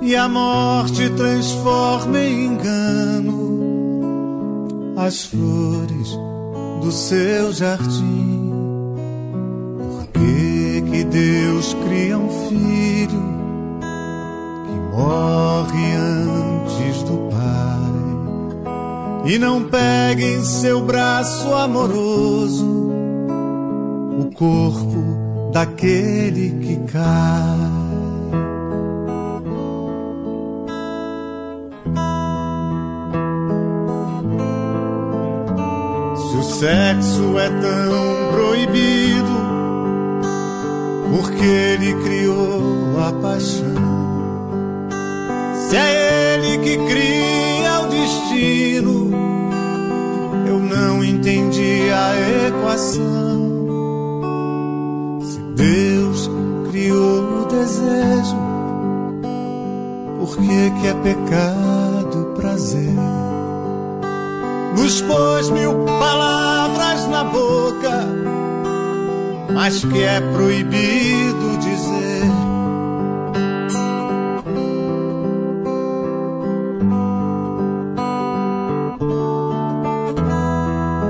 e a morte transforma em engano as flores do seu jardim. Por que, que Deus cria um filho que morre antes do Pai e não pega em seu braço amoroso o corpo daquele que cai? Sexo é tão proibido, porque ele criou a paixão. Se é ele que cria o destino, eu não entendi a equação. Se Deus criou o desejo, por que, que é pecado prazer? nos pôs mil palavras na boca, mas que é proibido dizer.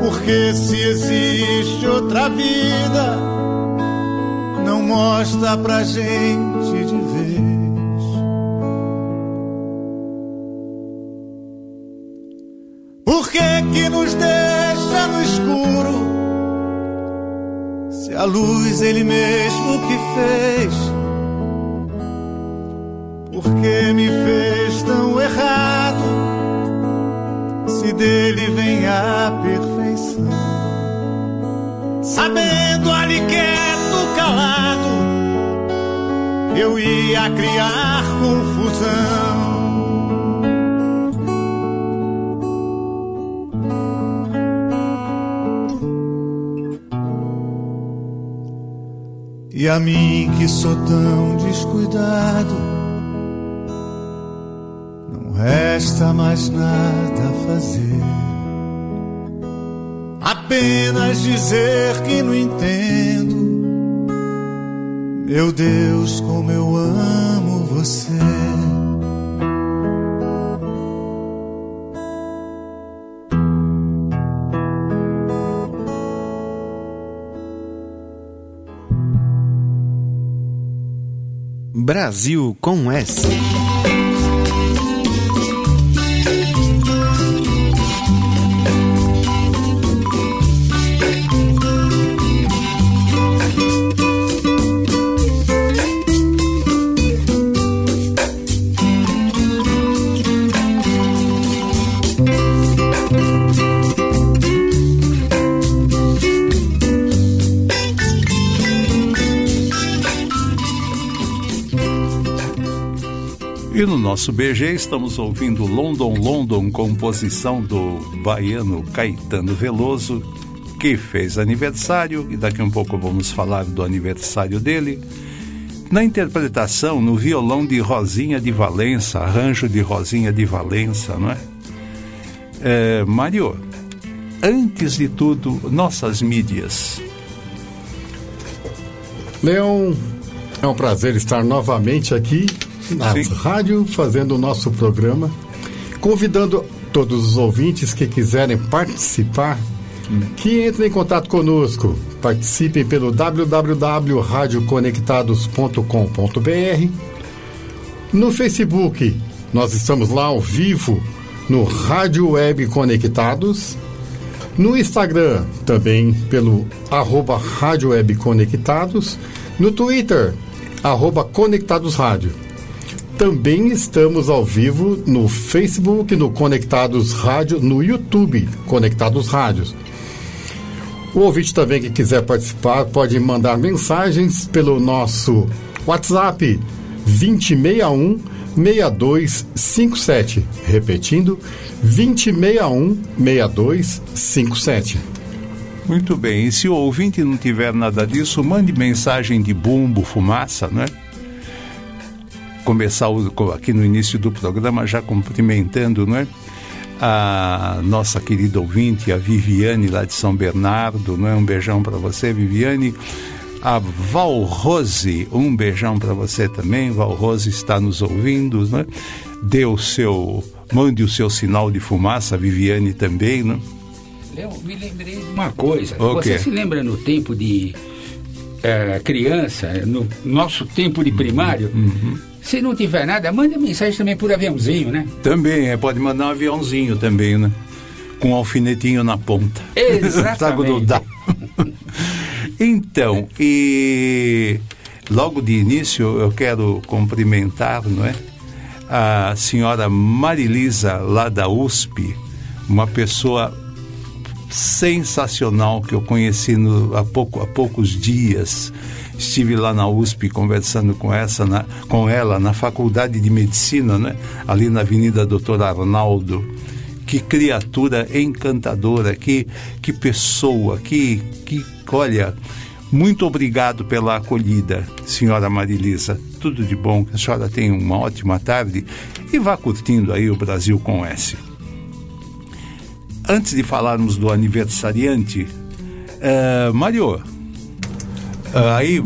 Porque se existe outra vida, não mostra pra gente a luz ele mesmo que fez, por que me fez tão errado? Se dele vem a perfeição, sabendo ali quieto, calado, eu ia criar confusão. E a mim que sou tão descuidado, não resta mais nada a fazer. Apenas dizer que não entendo. Meu Deus, como eu amo você. Brasil com S. nosso BG estamos ouvindo London London, composição do baiano Caetano Veloso, que fez aniversário, e daqui a um pouco vamos falar do aniversário dele. Na interpretação, no violão de Rosinha de Valença, arranjo de Rosinha de Valença, não é? é Mário, antes de tudo, nossas mídias. Leão, é um prazer estar novamente aqui na Sim. rádio, fazendo o nosso programa, convidando todos os ouvintes que quiserem participar, que entrem em contato conosco. Participem pelo www.radioconectados.com.br. No Facebook, nós estamos lá ao vivo no Rádio Web Conectados. No Instagram, também pelo arroba Rádio Web Conectados. No Twitter, arroba Conectados Rádio. Também estamos ao vivo no Facebook, no Conectados Rádio, no YouTube, Conectados Rádios. O ouvinte também que quiser participar pode mandar mensagens pelo nosso WhatsApp 2061 6257. Repetindo, 2061 6257. Muito bem, e se o ouvinte não tiver nada disso, mande mensagem de bumbo, fumaça, não começar aqui no início do programa já cumprimentando, não é? A nossa querida ouvinte, a Viviane lá de São Bernardo, não é? Um beijão para você, Viviane. a Valrose, um beijão para você também. Valrose está nos ouvindo, né? Dê o seu, mande o seu sinal de fumaça, a Viviane também, né? Eu me lembrei de uma coisa. Você se lembra no tempo de é, criança, no nosso tempo de primário? Uhum. Se não tiver nada, manda mensagem também por aviãozinho, né? Também, é, pode mandar um aviãozinho também, né? Com um alfinetinho na ponta. Exatamente. dá. então, e logo de início eu quero cumprimentar, não é? A senhora Marilisa, lá da USP, uma pessoa sensacional que eu conheci no, há, pouco, há poucos dias. Estive lá na USP conversando com, essa, na, com ela na Faculdade de Medicina, né? ali na Avenida Doutor Arnaldo. Que criatura encantadora, que, que pessoa, que, que, olha, muito obrigado pela acolhida, senhora Marilisa. Tudo de bom, a senhora tenha uma ótima tarde e vá curtindo aí o Brasil com S antes de falarmos do aniversariante, uh, Mário, uh, aí,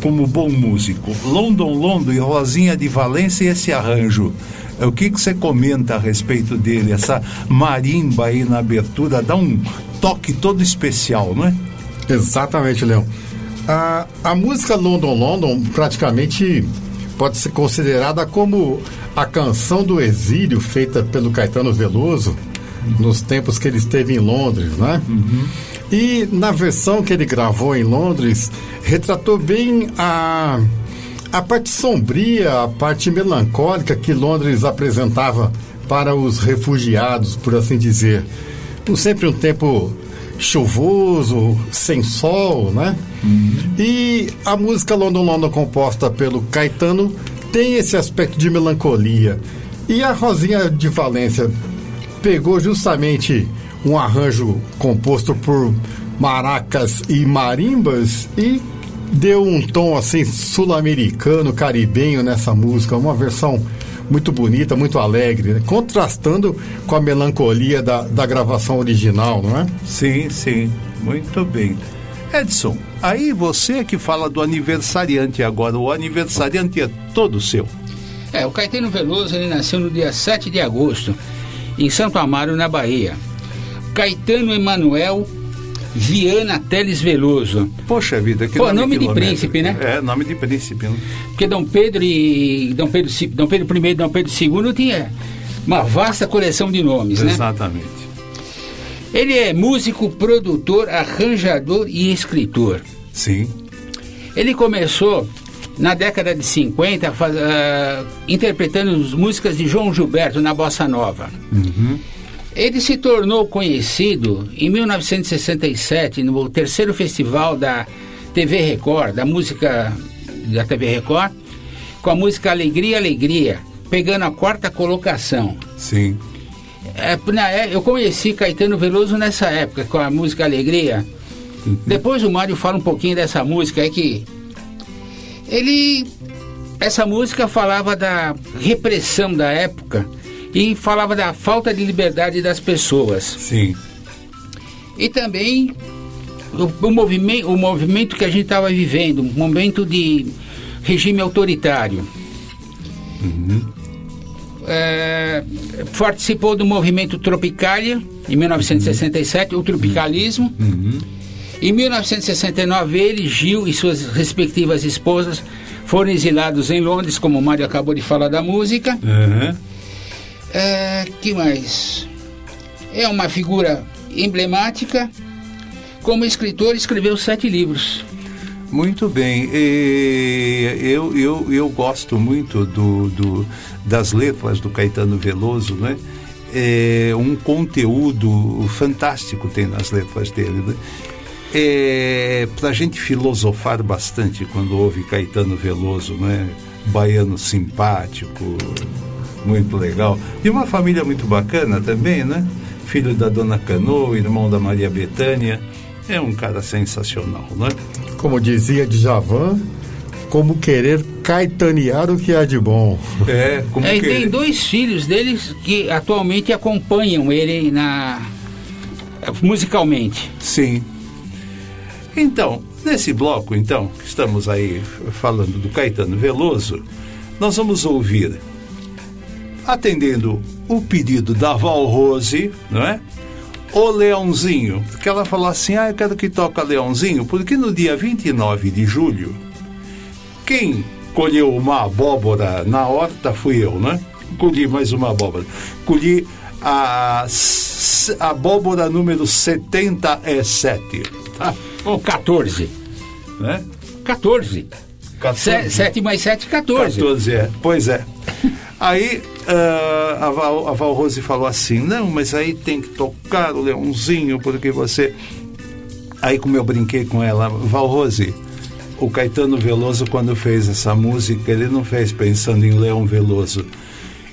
como bom músico, London, London e Rosinha de Valência e esse arranjo. Uh, o que, que você comenta a respeito dele? Essa marimba aí na abertura dá um toque todo especial, não é? Exatamente, Leão. A, a música London, London praticamente pode ser considerada como a canção do exílio feita pelo Caetano Veloso nos tempos que ele esteve em Londres, né? Uhum. E na versão que ele gravou em Londres, retratou bem a, a parte sombria, a parte melancólica que Londres apresentava para os refugiados, por assim dizer. Sempre um tempo chuvoso, sem sol, né? Uhum. E a música London London, composta pelo Caetano, tem esse aspecto de melancolia. E a Rosinha de Valência, pegou justamente um arranjo composto por maracas e marimbas e deu um tom assim sul-americano, caribenho nessa música, uma versão muito bonita, muito alegre, né? contrastando com a melancolia da, da gravação original, não é? Sim, sim, muito bem. Edson, aí você que fala do aniversariante agora, o aniversariante é todo seu. É, o Caetano Veloso ele nasceu no dia 7 de agosto em Santo Amaro, na Bahia. Caetano Emanuel Viana Teles Veloso. Poxa vida, que Pô, nome, nome de príncipe, né? É, nome de príncipe. Né? Porque Dom Pedro e Dom Pedro, Dom Pedro I e Dom Pedro II tinha uma vasta coleção de nomes, né? Exatamente. Ele é músico, produtor, arranjador e escritor. Sim. Ele começou na década de 50, faz, uh, interpretando músicas de João Gilberto na Bossa Nova. Uhum. Ele se tornou conhecido em 1967 no terceiro festival da TV Record, da música da TV Record, com a música Alegria, Alegria, pegando a quarta colocação. Sim. É, é eu conheci Caetano Veloso nessa época, com a música Alegria. Uhum. Depois o Mário fala um pouquinho dessa música, é que ele essa música falava da repressão da época e falava da falta de liberdade das pessoas. Sim. E também o, o movimento, o movimento que a gente estava vivendo, um momento de regime autoritário. Uhum. É, participou do movimento Tropicália em 1967, uhum. o tropicalismo. Uhum. Em 1969, ele, Gil e suas respectivas esposas foram exilados em Londres, como o Mário acabou de falar da música. Uhum. É, que mais? É uma figura emblemática. Como escritor, escreveu sete livros. Muito bem. eu, eu, eu gosto muito do, do, das letras do Caetano Veloso, né? É um conteúdo fantástico tem nas letras dele. Né? É, para a gente filosofar bastante quando ouve Caetano Veloso, né? Baiano simpático, muito legal. E uma família muito bacana também, né? Filho da Dona Canoa, irmão da Maria Betânia. É um cara sensacional, né? Como dizia Djavan, como querer caetanear o que há de bom. É, como é, querer... tem dois filhos deles que atualmente acompanham ele na musicalmente. Sim. Então, Nesse bloco, então, que estamos aí falando do Caetano Veloso, nós vamos ouvir, atendendo o pedido da Val Rose, não é? O Leãozinho, que ela falou assim: Ah, eu quero que toque Leãozinho, porque no dia 29 de julho, quem colheu uma abóbora na horta fui eu, né? Colhi mais uma abóbora. Colhi a, a abóbora número 77. Tá? Ou 14. Né? 14. 14. 7 mais 7, 14. 14, é. Pois é. Aí uh, a, Val, a Val Rose falou assim: não, mas aí tem que tocar o leãozinho, porque você. Aí, como eu brinquei com ela, Val Rose, o Caetano Veloso, quando fez essa música, ele não fez pensando em Leão Veloso.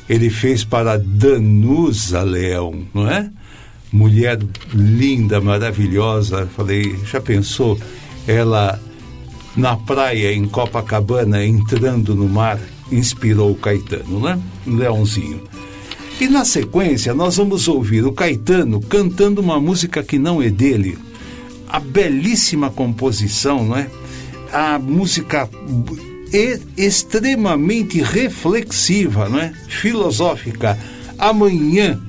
Ele fez para Danusa Leão, não é? Mulher linda, maravilhosa. Falei, já pensou? Ela na praia em Copacabana, entrando no mar, inspirou o Caetano, né? Leãozinho. E na sequência, nós vamos ouvir o Caetano cantando uma música que não é dele. A belíssima composição, não é? A música extremamente reflexiva, não é? Filosófica. Amanhã.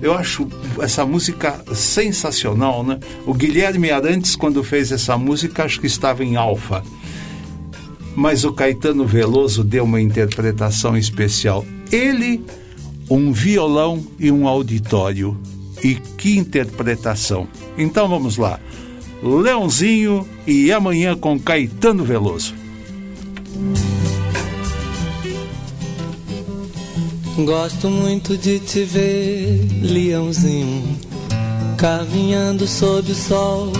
Eu acho essa música sensacional, né? O Guilherme Arantes, quando fez essa música, acho que estava em alfa mas o Caetano Veloso deu uma interpretação especial. Ele, um violão e um auditório. E que interpretação! Então vamos lá. Leãozinho e amanhã com Caetano Veloso. Gosto muito de te ver, leãozinho, caminhando sob o sol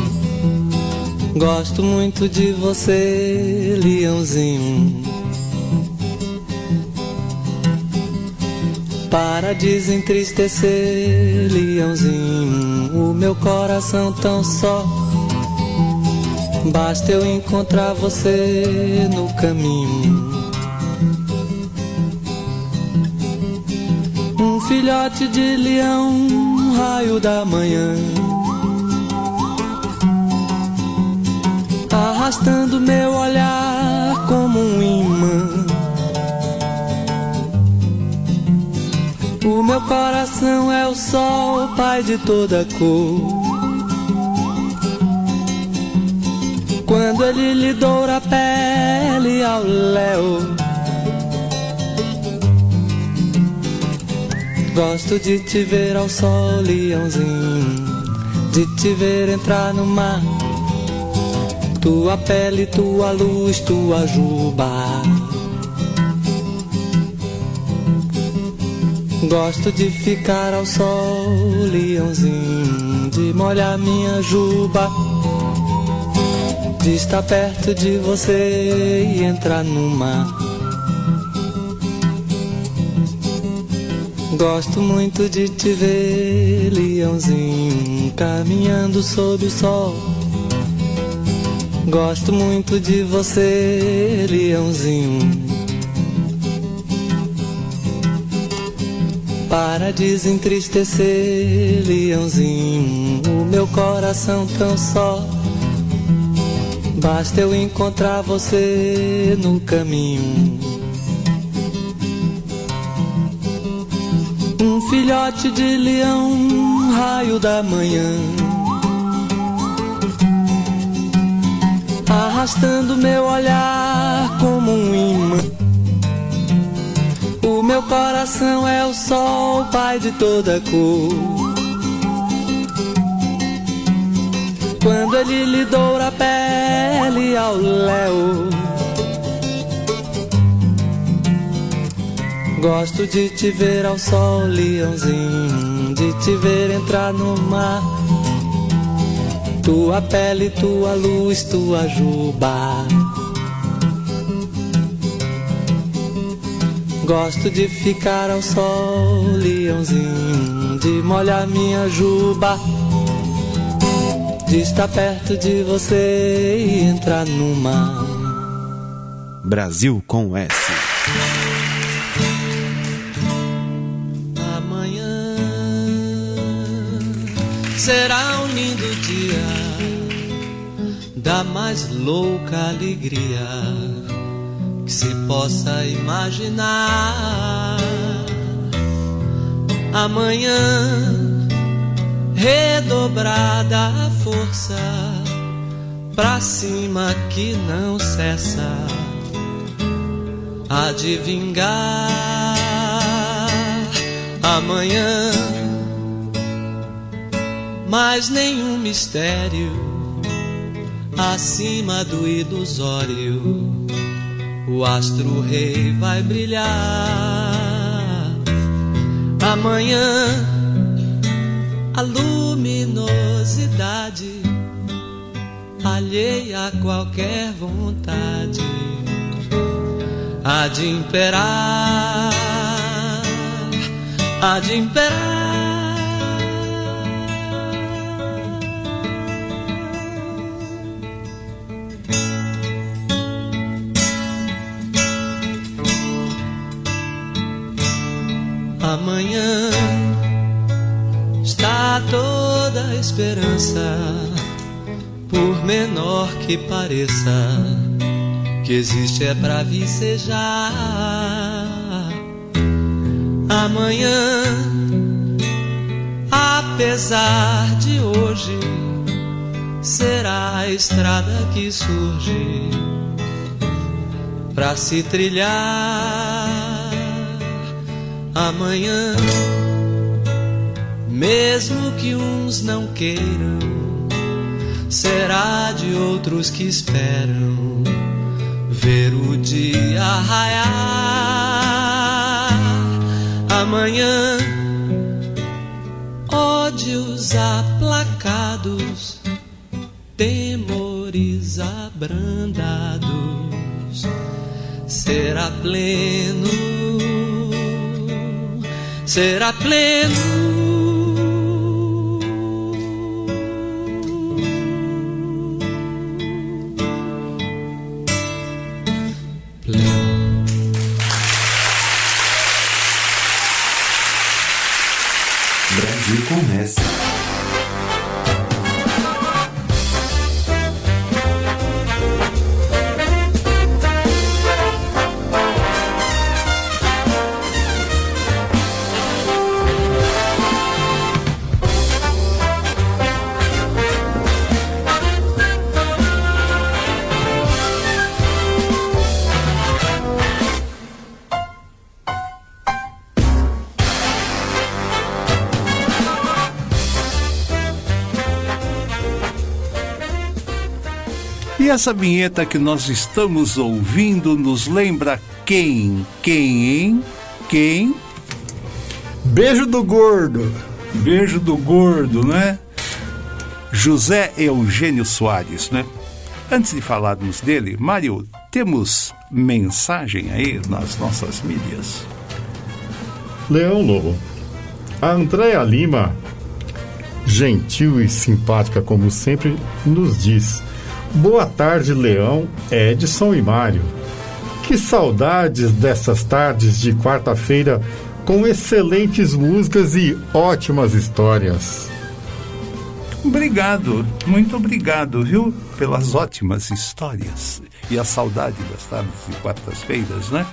Gosto muito de você, leãozinho. Para desentristecer, leãozinho, o meu coração tão só. Basta eu encontrar você no caminho. Um filhote de leão, um raio da manhã arrastando meu olhar como um imã. O meu coração é o sol, pai de toda cor. Quando ele lhe doura a pele ao léu. Gosto de te ver ao sol, leãozinho. De te ver entrar no mar tua pele, tua luz, tua juba. Gosto de ficar ao sol, leãozinho, de molhar minha juba. De estar perto de você e entrar no mar. Gosto muito de te ver, leãozinho, caminhando sob o sol Gosto muito de você, leãozinho. Para desentristecer, leãozinho, o meu coração tão só. Basta eu encontrar você no caminho. Um filhote de leão, raio da manhã arrastando meu olhar como um imã. O meu coração é o sol, pai de toda cor. Quando ele lhe doura a pele ao léu. Gosto de te ver ao sol, leãozinho, de te ver entrar no mar tua pele, tua luz, tua juba. Gosto de ficar ao sol, leãozinho, de molhar minha juba. De estar perto de você e entrar no mar. Brasil com S. Amanhã será mais louca alegria que se possa imaginar. Amanhã, redobrada a força, pra cima que não cessa, a de vingar. Amanhã, mais nenhum mistério acima do ilusório o astro rei vai brilhar. Amanhã a luminosidade alheia a qualquer vontade há de imperar, há de imperar. Amanhã está toda a esperança, por menor que pareça, que existe é pra vicejar. Amanhã, apesar de hoje, será a estrada que surge pra se trilhar amanhã. Mesmo que uns não queiram, será de outros que esperam ver o dia raiar. Amanhã, ódios aplacados, temores abrandados, será pleno será pleno. E essa vinheta que nós estamos ouvindo nos lembra quem? Quem, hein? Quem? Beijo do gordo. Beijo do gordo, né? José Eugênio Soares, né? Antes de falarmos dele, Mário, temos mensagem aí nas nossas mídias. Leão Lobo. A Andréa Lima, gentil e simpática como sempre, nos diz: Boa tarde, Leão, Edson e Mário. Que saudades dessas tardes de quarta-feira com excelentes músicas e ótimas histórias. Obrigado, muito obrigado, viu, pelas ótimas histórias e a saudade das tardes de quartas-feiras, né?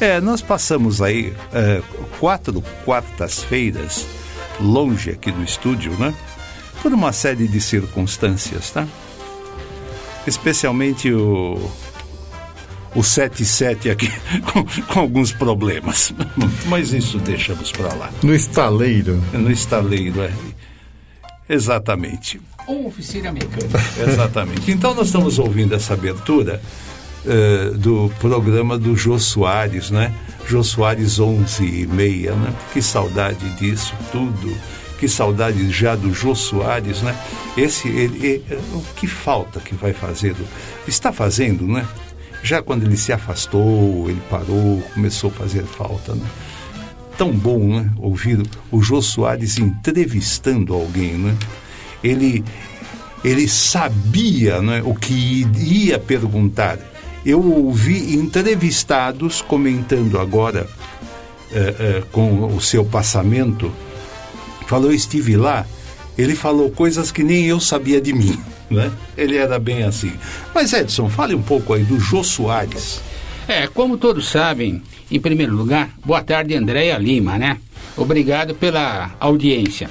É, nós passamos aí é, quatro quartas-feiras longe aqui do estúdio, né? Por uma série de circunstâncias, tá? Especialmente o o 77 aqui com, com, alguns problemas. Mas isso deixamos para lá. No estaleiro. No estaleiro, é. Exatamente. Ou oficina mecânica. Exatamente. Então nós estamos ouvindo essa abertura uh, do programa do Jô Soares, né? Jô Soares 11 e meia, né? Que saudade disso tudo que saudade já do Jô Soares, né? Esse, ele, ele, o que falta que vai fazer? Está fazendo, né? Já quando ele se afastou, ele parou, começou a fazer falta, né? Tão bom, né? Ouvir o Jô Soares entrevistando alguém, né? Ele, ele sabia né, o que iria perguntar. Eu ouvi entrevistados comentando agora eh, eh, com o seu passamento falou, estive lá, ele falou coisas que nem eu sabia de mim. Né? Ele era bem assim. Mas Edson, fale um pouco aí do Jô Soares. É, como todos sabem, em primeiro lugar, boa tarde, Andréia Lima, né? Obrigado pela audiência.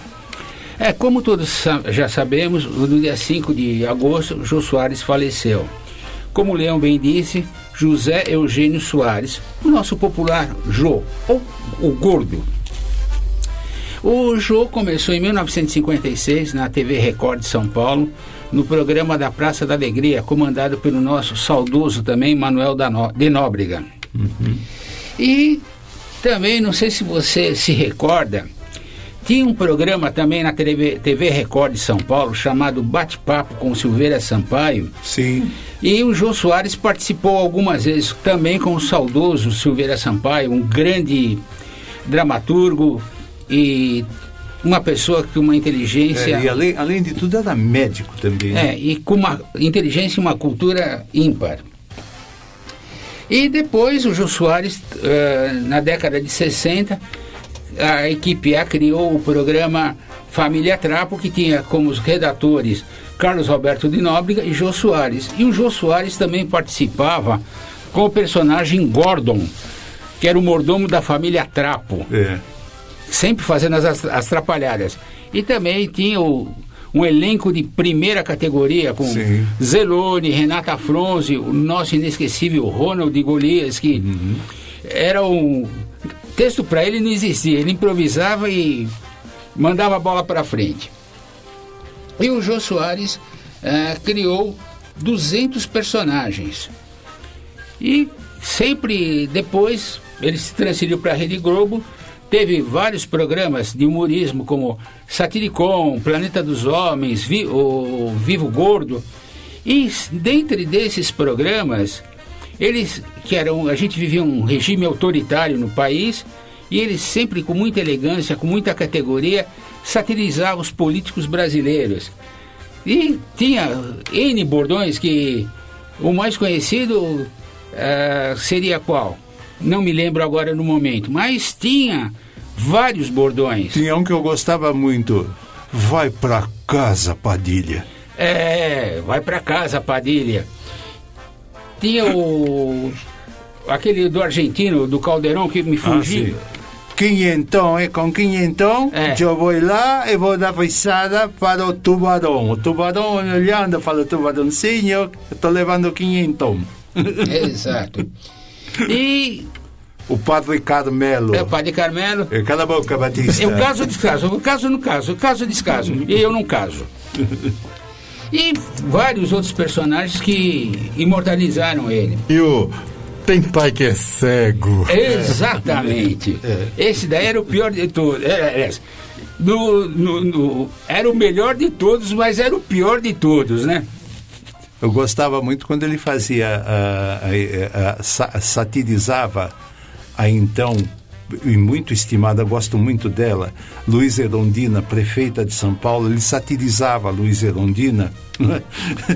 É, como todos já sabemos, no dia 5 de agosto, Jô Soares faleceu. Como o Leão bem disse, José Eugênio Soares, o nosso popular Jô, ou o Gordo. O Jô começou em 1956 na TV Record de São Paulo, no programa da Praça da Alegria, comandado pelo nosso saudoso também Manuel de Nóbrega. Uhum. E também, não sei se você se recorda, tinha um programa também na TV, TV Record de São Paulo chamado Bate-Papo com Silveira Sampaio. Sim. E o Jô Soares participou algumas vezes também com o saudoso Silveira Sampaio, um grande dramaturgo e uma pessoa com uma inteligência. É, e além, além de tudo, era médico também. Né? É, e com uma inteligência e uma cultura ímpar. E depois o Jô Soares, uh, na década de 60, a equipe A criou o programa Família Trapo, que tinha como redatores Carlos Roberto de Nóbrega e Jô Soares. E o Jô Soares também participava com o personagem Gordon, que era o mordomo da família Trapo. É sempre fazendo as, as trapalhadas. E também tinha o, um elenco de primeira categoria com Sim. Zelone, Renata Fronzi, o nosso inesquecível Ronald Golias, que uhum. era um. Texto para ele não existia, ele improvisava e mandava a bola para frente. E o Jô Soares uh, criou 200 personagens. E sempre depois ele se transferiu para a Rede Globo Teve vários programas de humorismo, como Satiricon, Planeta dos Homens, Vi, o Vivo Gordo. E dentre desses programas, eles que eram, a gente vivia um regime autoritário no país, e eles sempre com muita elegância, com muita categoria, satirizavam os políticos brasileiros. E tinha N bordões que o mais conhecido uh, seria qual? Não me lembro agora no momento, mas tinha vários bordões. Tinha um que eu gostava muito. Vai pra casa, Padilha. É, vai pra casa, Padilha. Tinha o. aquele do argentino, do Caldeirão, que me fugiu. Ah, quinhentão, é com quinhentão, é. eu vou lá e vou dar risada para o tubarão. O tubarão olhando, fala, tubarãozinho, estou levando quinhentão. Exato. E o padre Carmelo. É o padre Carmelo. É, cala a boca, Batista. É o caso descaso, o caso no caso, o caso descaso. e eu não caso. E vários outros personagens que imortalizaram ele. E o Tem Pai que é Cego. Exatamente. É. Esse daí era o pior de todos. Era, é, era, no, no, no, era o melhor de todos, mas era o pior de todos, né? Eu gostava muito quando ele fazia, uh, uh, uh, satirizava a então e muito estimada, gosto muito dela, Luiz Erondina, prefeita de São Paulo, ele satirizava a Luiz Erondina né?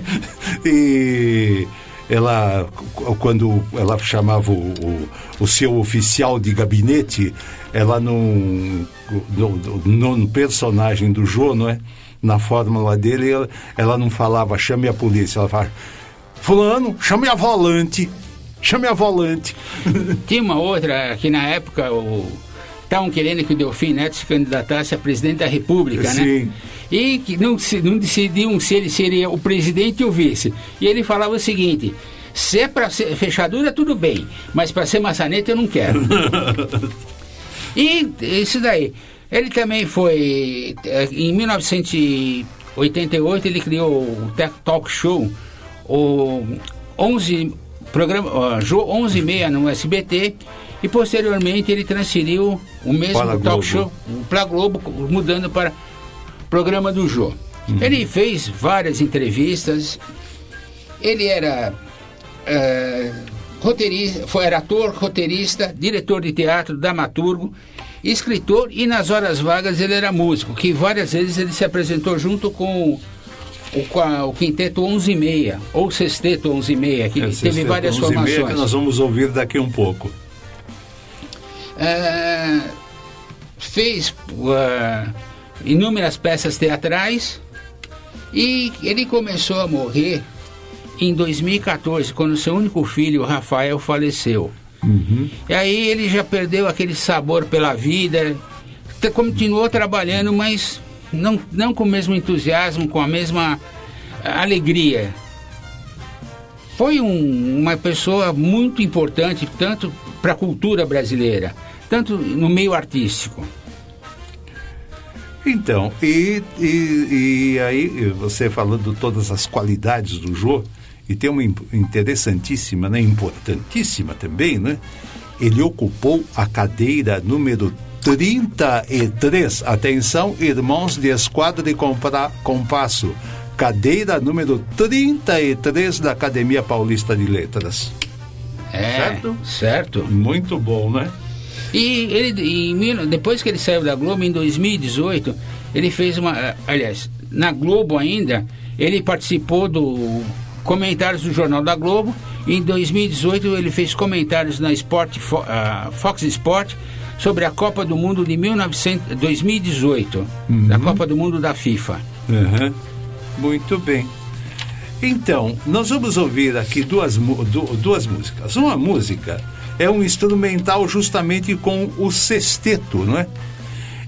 e ela quando ela chamava o, o, o, seu oficial de gabinete, ela num, no, no personagem do Jô, não é? Na fórmula dele, ela, ela não falava chame a polícia, ela falava fulano, chame a volante chame a volante. Tinha uma outra que na época o estavam querendo que o Delfim Neto se candidatasse a presidente da República, né? Sim. né? E que não, não decidiam se ele seria o presidente ou o vice. E ele falava o seguinte: se é para ser fechadura, tudo bem, mas para ser maçaneta eu não quero. e isso daí. Ele também foi. Eh, em 1988, ele criou o Talk Show, o 11 programa Jô 11 e no SBT e posteriormente ele transferiu o mesmo para talk Globo. show para Globo, mudando para programa do Jô. Uhum. Ele fez várias entrevistas, ele era uh, roteirista, foi, era ator, roteirista, diretor de teatro, dramaturgo, escritor e nas horas vagas ele era músico, que várias vezes ele se apresentou junto com o, o quinteto 11 e meia, ou sexteto 11 e meia, que é, teve várias 11 formações. Meia que nós vamos ouvir daqui um pouco. É, fez uh, inúmeras peças teatrais E ele começou a morrer em 2014, quando seu único filho, Rafael, faleceu. Uhum. E aí ele já perdeu aquele sabor pela vida, continuou trabalhando, mas não, não com o mesmo entusiasmo, com a mesma alegria. Foi um- uma pessoa muito importante, tanto para a cultura brasileira, tanto no meio artístico. Então, e, e, e aí você falando todas as qualidades do Jô, e tem uma interessantíssima, né, importantíssima também, né? Ele ocupou a cadeira número 33. Atenção, irmãos de esquadra e compra, compasso. Cadeira número 33 da Academia Paulista de Letras. É, Certo? certo. Muito bom, né? E ele, em depois que ele saiu da Globo, em 2018, ele fez uma. eh, Aliás, na Globo ainda, ele participou do comentários do Jornal da Globo. Em 2018, ele fez comentários na Sport, ah, Fox Sport sobre a Copa do Mundo de 1900, 2018, da Copa do Mundo da FIFA. Uhum. Muito bem. Então, nós vamos ouvir aqui duas, duas músicas. Uma música é um instrumental justamente com o sexteto, não é?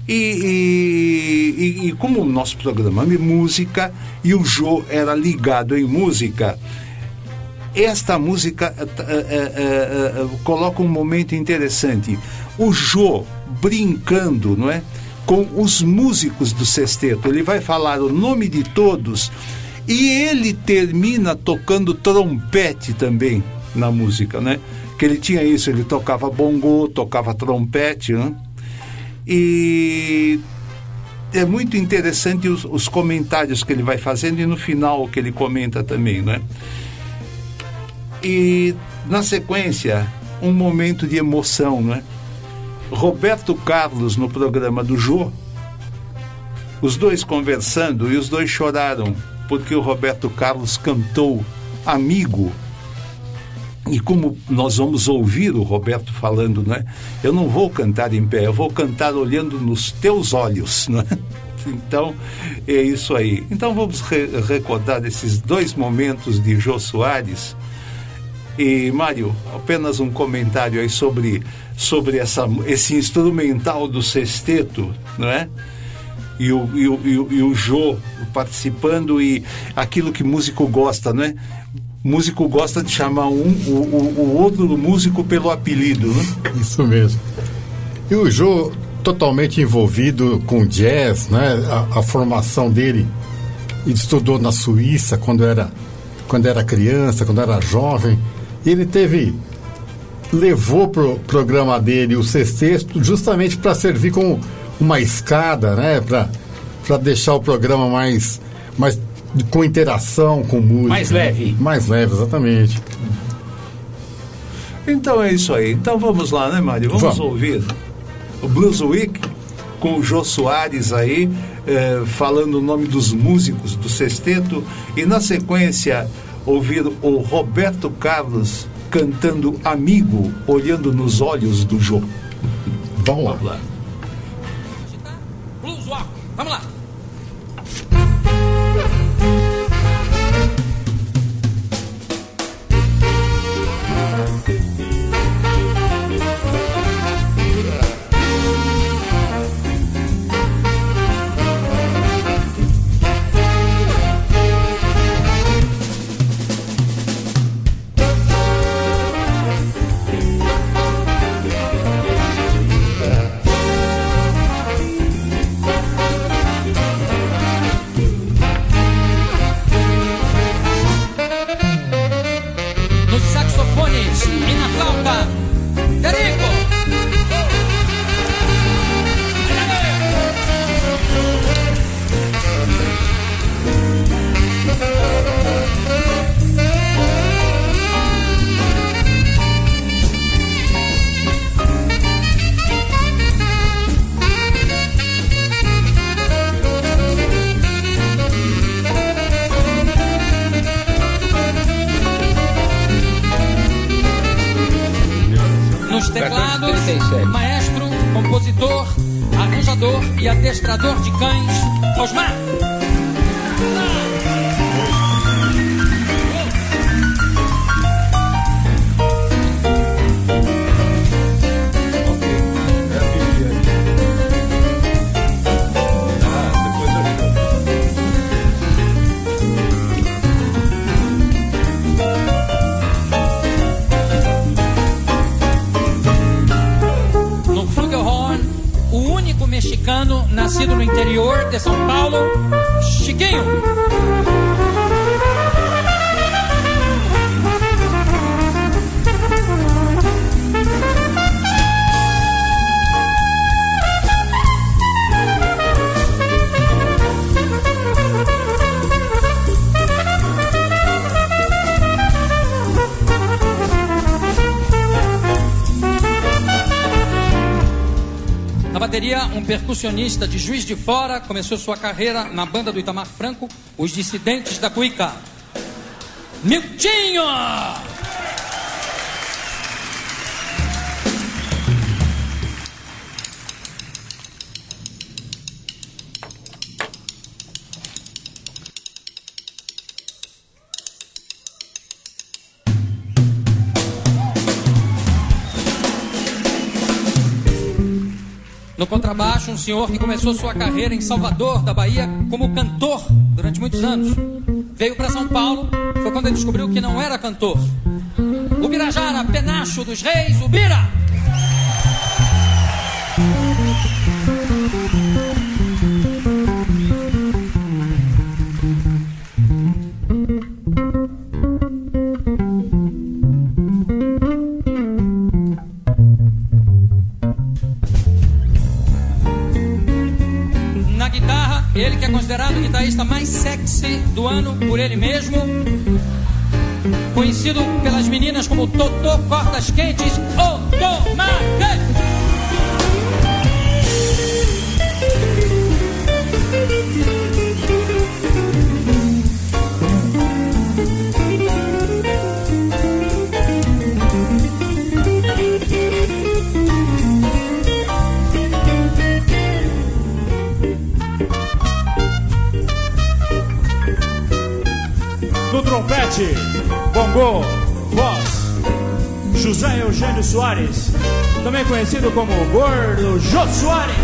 E, e- e- como o nosso programa é música e o Jô era ligado em música, esta música eh, eh, eh, coloca um momento interessante. O Jô brincando, não é? Com os músicos do sexteto. Ele vai falar o nome de todos e ele termina tocando trompete também na música, né? Que ele tinha isso, ele tocava bongô, tocava trompete, né? E é muito interessante os, os comentários que ele vai fazendo e no final o que ele comenta também, né? E na sequência, um momento de emoção, né? Roberto Carlos no programa do Jô, os dois conversando e os dois choraram porque o Roberto Carlos cantou Amigo. E como nós vamos ouvir o Roberto falando, né? Eu não vou cantar em pé, eu vou cantar olhando nos teus olhos, né? Então, é isso aí. Então vamos re recordar esses dois momentos de Jô Soares. E, Mário, apenas um comentário aí sobre, sobre essa, esse instrumental do sexteto, não é? E o, e, o, e, o, e o Jô participando e aquilo que músico gosta, não é? Músico gosta de chamar um, o, o, o outro músico pelo apelido, né? Isso mesmo. E o Jô totalmente envolvido com jazz, né? A, a formação dele, ele estudou na Suíça quando era, quando era criança, quando era jovem. E ele teve levou pro programa dele o sexteto justamente para servir como uma escada, né? Para deixar o programa mais, mais com interação com música. Mais leve. Mais leve, exatamente. Então é isso aí. Então vamos lá, né, Mário? Vamos, Vamos. ouvir o Blues Week com o Jô Soares aí, eh, falando o nome dos músicos do sexteto e na sequência ouvir o Roberto Carlos cantando Amigo, olhando nos olhos do Jô. Vamos lá. Vamos lá. Vamos lá. 37. Maestro, compositor, arranjador e adestrador de cães, Osmar. Nascido no interior de São Paulo, Chiquinho. Bateria, um percussionista de Juiz de Fora começou sua carreira na banda do Itamar Franco, Os Dissidentes da Cuica. Miltinho! No contrabaixo, um senhor que começou sua carreira em Salvador, da Bahia, como cantor durante muitos anos. Veio para São Paulo, foi quando ele descobriu que não era cantor. O Birajara, penacho dos reis, o Bira! Do ano por ele mesmo. Conhecido pelas meninas como Totô Cortas Quentes trompete, bongô, voz, José Eugênio Soares, também conhecido como Gordo Jô Soares.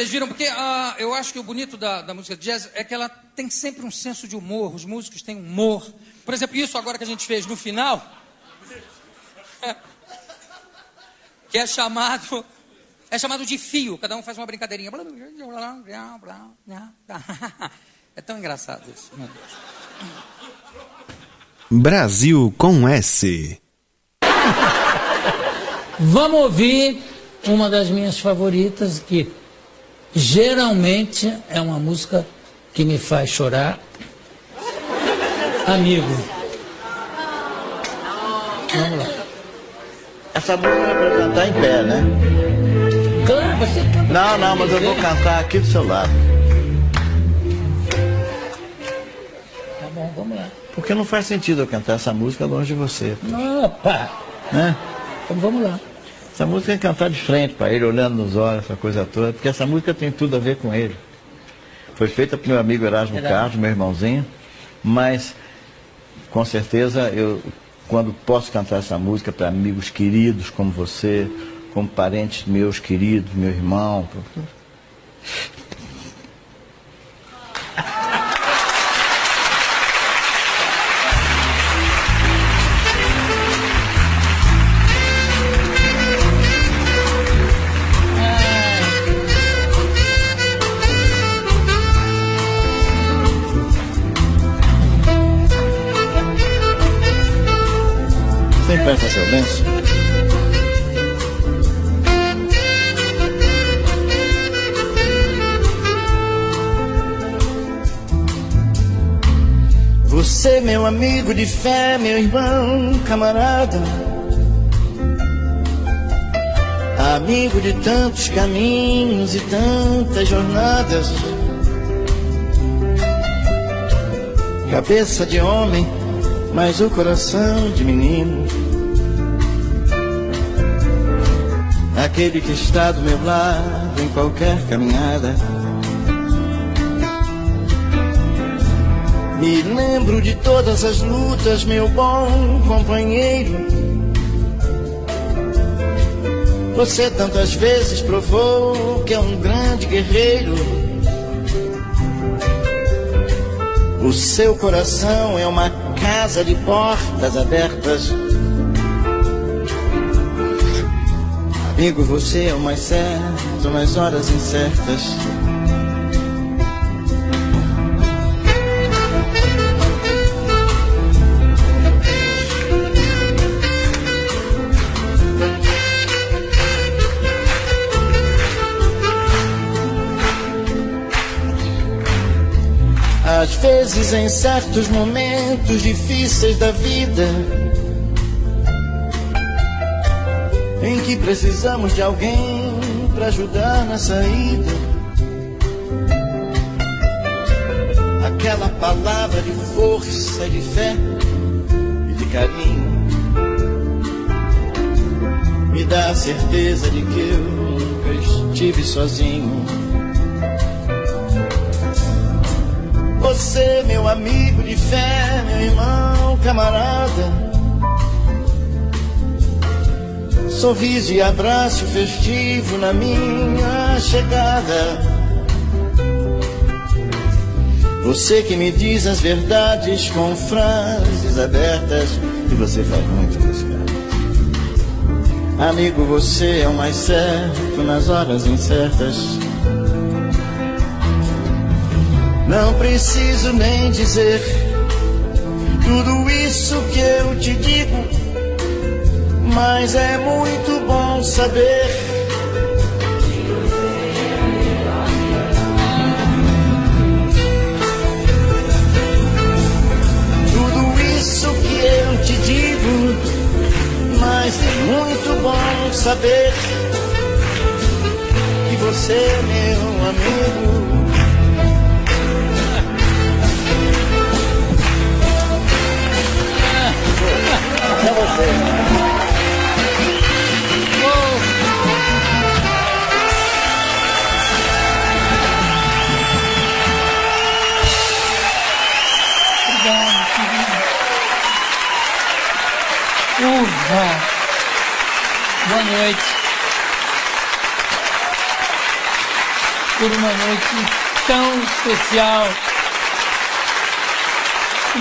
Vocês viram, porque ah, eu acho que o bonito da, da música jazz é que ela tem sempre um senso de humor, os músicos têm humor. Por exemplo, isso agora que a gente fez no final, que é chamado, é chamado de fio, cada um faz uma brincadeirinha. É tão engraçado isso, meu Deus. Brasil com S. Vamos ouvir uma das minhas favoritas, que geralmente é uma música que me faz chorar. Amigo. Vamos lá. Essa música é pra cantar em pé, né? Claro, você canta. Não, não, mas eu vou cantar aqui do seu lado. Tá bom, vamos lá. Porque não faz sentido eu cantar essa música longe de você, Opa! né? Então vamos lá. Essa música é cantar de frente para ele, olhando nos olhos, essa coisa toda, porque essa música tem tudo a ver com ele. Foi feita pro meu amigo Erasmo Verdade. Carlos, meu irmãozinho, mas com certeza eu, quando posso cantar essa música para amigos queridos como você, como parentes meus queridos, meu irmão. Seu lenço. Você, meu amigo de fé, meu irmão, camarada. Amigo de tantos caminhos e tantas jornadas. Cabeça de homem, mas o coração de menino. Aquele que está do meu lado em qualquer caminhada. Me lembro de todas as lutas, meu bom companheiro. Você tantas vezes provou que é um grande guerreiro. O seu coração é uma casa de portas abertas. Amigo, você é o mais certo nas horas incertas. Às vezes, em certos momentos difíceis da vida, em que precisamos de alguém para ajudar na saída, aquela palavra de força, de fé e de carinho me dá a certeza de que eu nunca estive sozinho. Você, meu amigo de fé, meu irmão, camarada. Sorriso e abraço festivo na minha chegada. Você que me diz as verdades com frases abertas e você faz muito buscar. Amigo, você é o mais certo nas horas incertas. Não preciso nem dizer tudo isso que eu te digo, mas é muito bom saber. Tudo isso que eu te digo, mas é muito bom saber que você é meu amigo. É você. Uva. Boa noite. Por uma noite tão especial.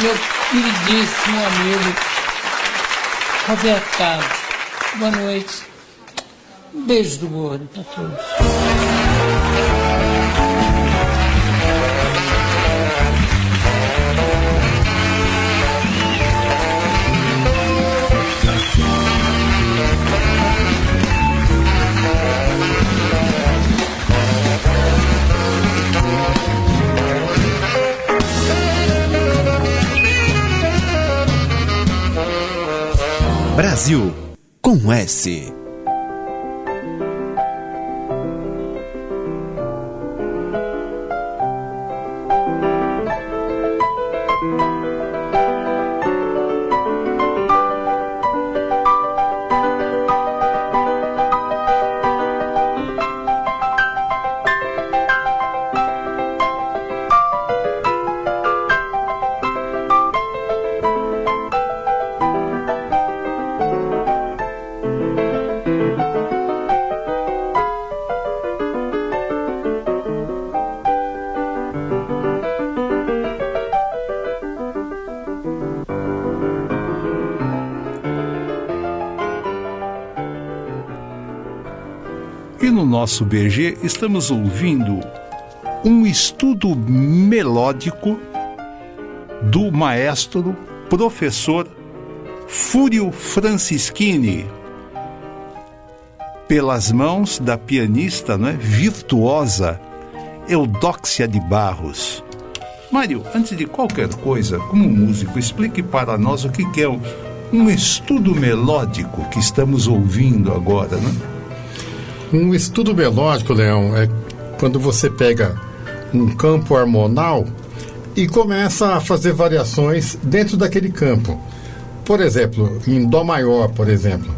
Meu queridíssimo amigo Roberto Carlos. Boa noite. Um beijo do gordo para todos. Brasil com S. no nosso BG estamos ouvindo um estudo melódico do maestro professor Fúrio Francischini, pelas mãos da pianista né, virtuosa Eudóxia de Barros. Mário, antes de qualquer coisa, como músico, explique para nós o que é um, um estudo melódico que estamos ouvindo agora, né? Um estudo melódico, Leão, é quando você pega um campo harmonal e começa a fazer variações dentro daquele campo. Por exemplo, em Dó maior, por exemplo.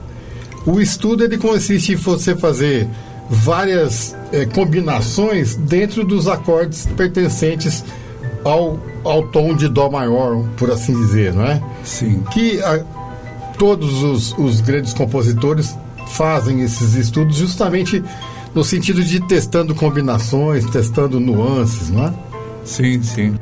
O estudo ele consiste em você fazer várias é, combinações dentro dos acordes pertencentes ao, ao tom de Dó maior, por assim dizer, não é? Sim. Que a, todos os, os grandes compositores fazem esses estudos justamente no sentido de testando combinações, testando nuances, não é? Sim, sim.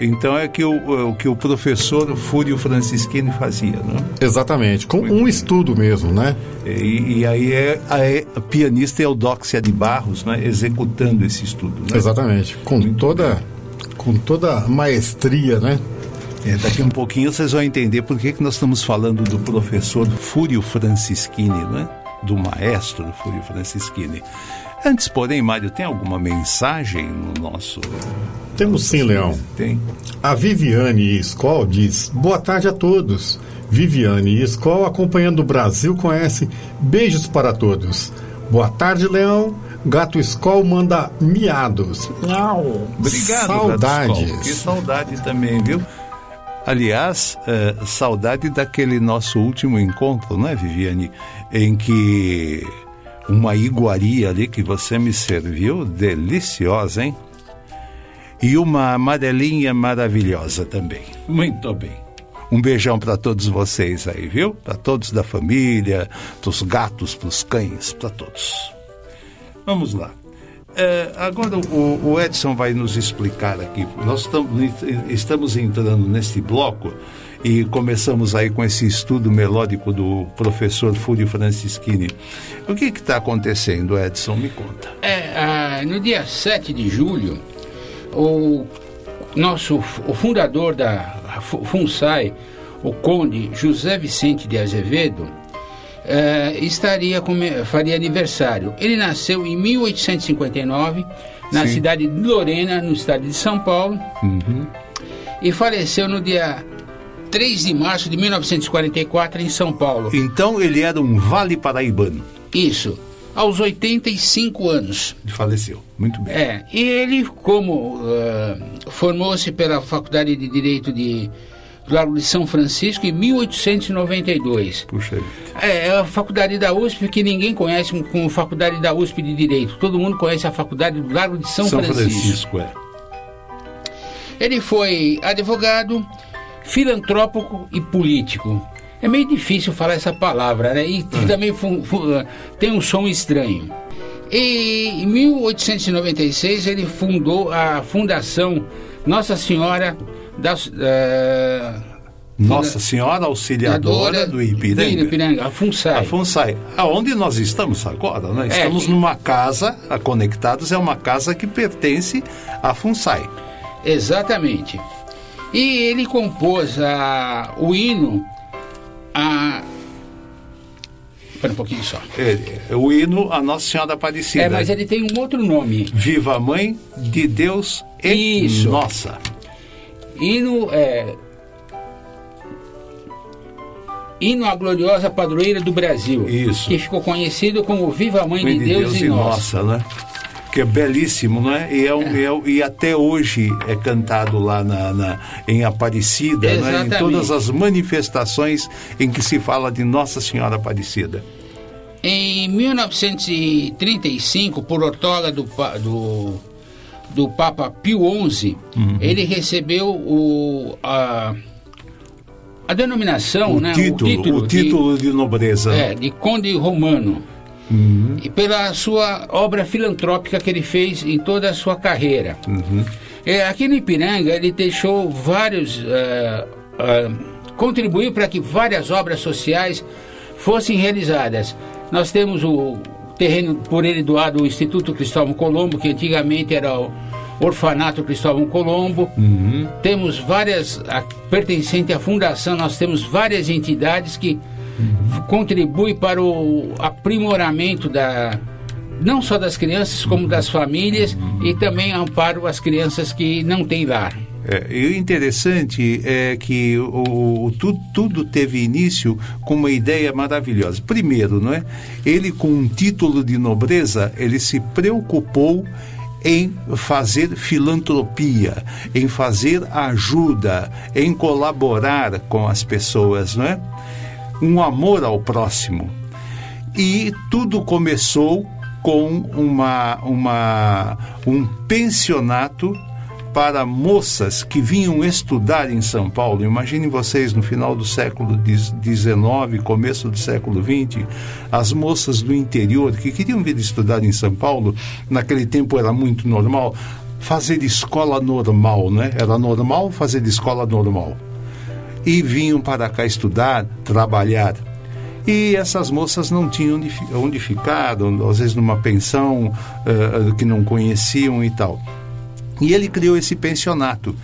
Então é que o, o que o professor Fúrio Francisquini fazia, né? Exatamente, com um estudo mesmo, né? E, e aí é a, é a, pianista Eudóxia de Barros, né? Executando esse estudo, né? Exatamente, com Muito toda, bem. com toda maestria, né? É, daqui um pouquinho vocês vão entender por que, que nós estamos falando do professor Fúrio Francisquini, né? Do maestro Fúrio Francisquini. Antes, porém, Mário, tem alguma mensagem no nosso. Temos sim, Leão. Tem. A Viviane Escol diz: Boa tarde a todos. Viviane Escol, acompanhando o Brasil, conhece. Beijos para todos. Boa tarde, Leão. Gato Escol manda miados. Miau. Obrigado, Saudades. Que saudade também, viu? Aliás, é, saudade daquele nosso último encontro, não é, Viviane? Em que uma iguaria ali que você me serviu, deliciosa, hein? E uma amarelinha maravilhosa também. Muito bem. Um beijão para todos vocês aí, viu? Para todos da família, para os gatos, para os cães, para todos. Vamos lá. É, agora o, o, Edson vai nos explicar aqui. Nós estamos entrando neste bloco e começamos aí com esse estudo melódico do professor Fúrio Francischini. O que está acontecendo, Edson? Me conta. É, no dia 7 de julho, o nosso o fundador da FUNSAI, o conde José Vicente de Azevedo, eh, estaria faria aniversário. Ele nasceu em 1859 na Sim. cidade de Lorena, no estado de São Paulo, uhum. e faleceu no dia 3 de março de 1944 em São Paulo. Então ele era um vale paraibano. Isso, aos 85 anos. Faleceu, muito bem. É, e ele, como uh, formou-se pela Faculdade de Direito de Largo de São Francisco em 1892. Puxa É, é a faculdade da USP que ninguém conhece como faculdade da USP de Direito. Todo mundo conhece a faculdade do Largo de São, São Francisco. Francisco é. Ele foi advogado, filantrópico e político. É meio difícil falar essa palavra, né? E hum. também tem um som estranho. E em 1896 ele fundou a Fundação Nossa Senhora das. Uh, nossa Senhora Auxiliadora do Ipiranga. Do Ipiranga, a FUNSAI. A FUNSAI. Aonde nós estamos agora, né? É, estamos é, numa casa, a Conectados é uma casa que pertence à FUNSAI. Exatamente. E ele compôs a, o hino a. Espera um pouquinho só. É, o hino a Nossa Senhora Aparecida. É, mas ele tem um outro nome. Viva Mãe de Deus e Isso. Nossa. Hino é. Hino à gloriosa padroeira do Brasil. Isso. Que ficou conhecido como Viva Mãe, Mãe de, Deus, Deus, e Nossa. nossa né? que é belíssimo, não é? E, é, um, é. é e até hoje é cantado lá na, na em Aparecida, né? em todas as manifestações em que se fala de Nossa Senhora Aparecida. Em 1935, por ortoga do, do, do Papa Pio XI, uhum. ele recebeu o, a, a denominação, o né? Título, o título, o título de, de nobreza. É, de Conde Romano uhum. e pela sua obra filantrópica que ele fez em toda a sua carreira. Uhum. É, aqui no Ipiranga, ele deixou vários. Uh, uh, contribuiu para que várias obras sociais fossem realizadas. Nós temos o terreno por ele doado ao Instituto Cristóvão Colombo, que antigamente era o Orfanato Cristóvão Colombo. Uhum. Temos várias, a, pertencente à fundação, nós temos várias entidades que contribuem para o aprimoramento da não só das crianças como das famílias e também amparo as crianças que não têm lar. É, e o interessante é que o, o tu, tudo teve início com uma ideia maravilhosa. Primeiro, não é? Ele com um título de nobreza, ele se preocupou em fazer filantropia, em fazer ajuda, em colaborar com as pessoas, não é? Um amor ao próximo. E tudo começou com uma, uma, um pensionato para moças que vinham estudar em São Paulo. Imaginem vocês no final do século XIX, começo do século XX, as moças do interior que queriam vir estudar em São Paulo, naquele tempo era muito normal, fazer escola normal, né? Era normal fazer escola normal. E vinham para cá estudar, trabalhar. E essas moças não tinham onde ficar, às vezes numa pensão uh, que não conheciam e tal. E ele criou esse pensionato,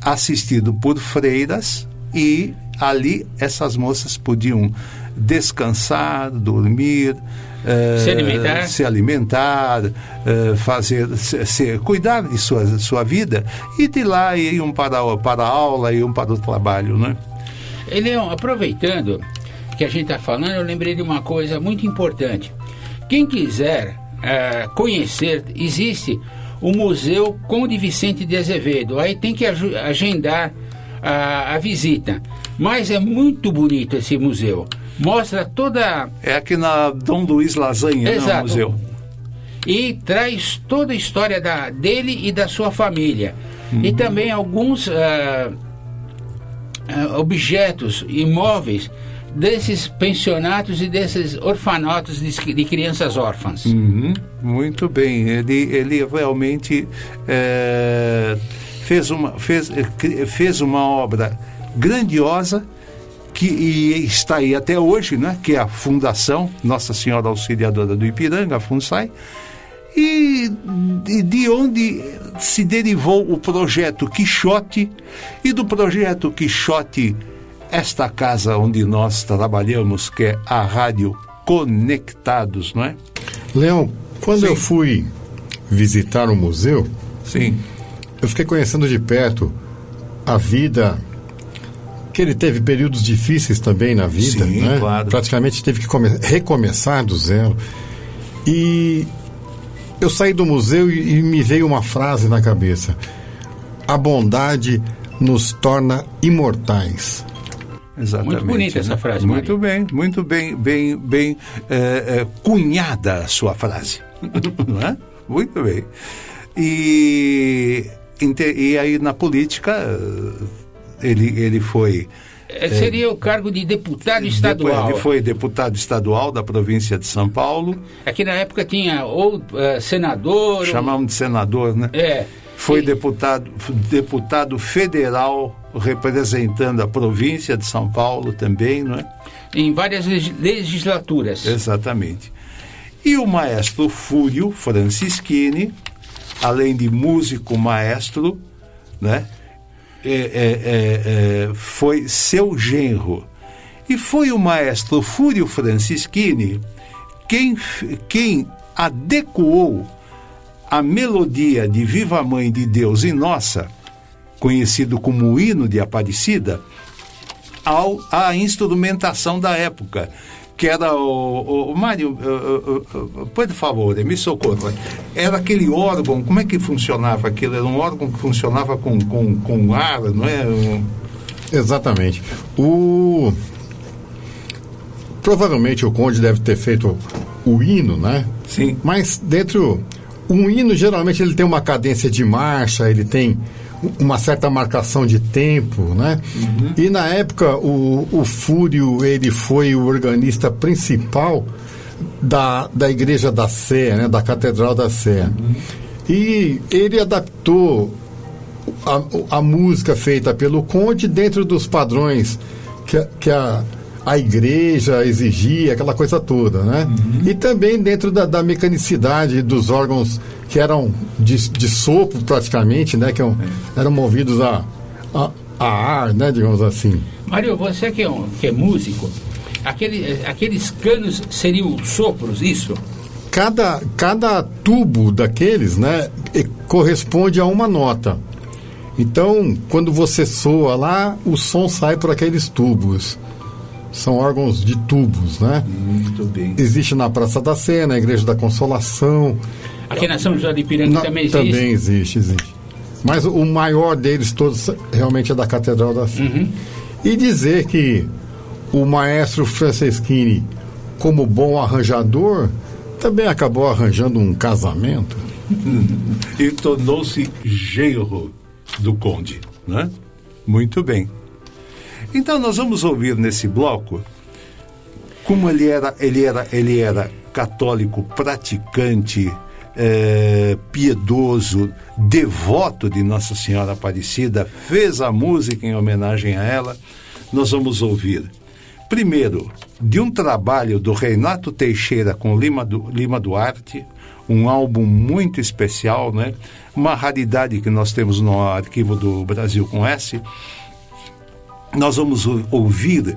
assistido por freiras, e ali essas moças podiam descansar, dormir, uh, se alimentar, se alimentar uh, fazer, se, se, cuidar de sua, sua vida, e de lá iam para, para a aula, iam para o trabalho. Né? Leão, aproveitando que a gente está falando, eu lembrei de uma coisa muito importante. Quem quiser uh, conhecer, existe o Museu Conde Vicente de Azevedo. Aí tem que agendar a, a visita. Mas é muito bonito esse museu. Mostra toda. É aqui na Dom Luiz Lasanha, Exato. Né, o museu. E traz toda a história da, dele e da sua família. Uhum. E também alguns uh, objetos, imóveis desses pensionatos e desses orfanatos de, de crianças órfãs. Uhum, muito bem. Ele, ele realmente é, fez, uma, fez, fez uma obra grandiosa que está aí até hoje, né, que é a Fundação Nossa Senhora Auxiliadora do Ipiranga, a FUNSAI, e de onde se derivou o projeto Quixote, e do projeto Quixote esta casa onde nós trabalhamos, que é a Rádio Conectados, não é? Leão, quando Sim. eu fui visitar o museu, Sim. eu fiquei conhecendo de perto a vida que ele teve períodos difíceis também na vida, Sim, né? Claro. Praticamente teve que recomeçar do zero. E eu saí do museu e, e me veio uma frase na cabeça: a bondade nos torna imortais. Exatamente. Muito bonita essa né? frase. Muito bem, muito bem, bem, bem é, é, cunhada a sua frase. Não é? Muito bem. E, e aí na política ele, ele foi. É, seria o cargo de deputado estadual. Ele foi deputado estadual da província de São Paulo. Aqui na época tinha ou uh, senador. Chamamos ou... de senador, né? É. Foi e... deputado, deputado federal representando a província de São Paulo também, não é? Em várias legislaturas. Exatamente. E o maestro Fúrio Francischini, além de músico maestro, né? É, é, é, é foi seu genro. E foi o maestro Fúrio Francischini quem, quem adequou a melodia de Viva Mãe de Deus e Nossa conhecido como hino de Aparecida, ao, à instrumentação da época, que era o, o, o Mário, por favor, me socorra. Era aquele órgão, como é que funcionava aquilo? Era um órgão que funcionava com, com, com ar, não é? Um... Exatamente. O... Provavelmente o Conde deve ter feito o hino, né? Sim. Mas dentro. Um hino geralmente ele tem uma cadência de marcha, ele tem uma certa marcação de tempo, né? Uhum. E na época o, o Fúrio ele foi o organista principal da, da igreja da Sé, né? Da Catedral da Sé. Uhum. E ele adaptou a, a música feita pelo Conde dentro dos padrões que, que a, a igreja exigia, aquela coisa toda, né? Uhum. E também dentro da, da, mecanicidade dos órgãos que eram de, de sopro praticamente, né? Que eram, é. eram movidos a, a, a, ar, né? Digamos assim. Mário, você que é, um, que é músico, aquele, aqueles canos seriam sopros, isso? Cada, cada tubo daqueles, né? Corresponde a uma nota. Então, quando você soa lá, o som sai por aqueles tubos são órgãos de tubos, né? Muito bem. Existe na Praça da Sé, na Igreja da Consolação. Aqui na São José de Ipiranga na, também existe? Também existe, existe. Mas o maior deles todos realmente é da Catedral da Sé. Uhum. E dizer que o maestro Franceschini, como bom arranjador, também acabou arranjando um casamento. e tornou-se genro do conde, né? Muito bem. Então nós vamos ouvir nesse bloco como ele era, ele era, ele era católico praticante, é, piedoso, devoto de Nossa Senhora Aparecida, fez a música em homenagem a ela. Nós vamos ouvir, primeiro, de um trabalho do Renato Teixeira com Lima, du, Lima Duarte, um álbum muito especial, né? uma raridade que nós temos no arquivo do Brasil com S nós vamos ouvir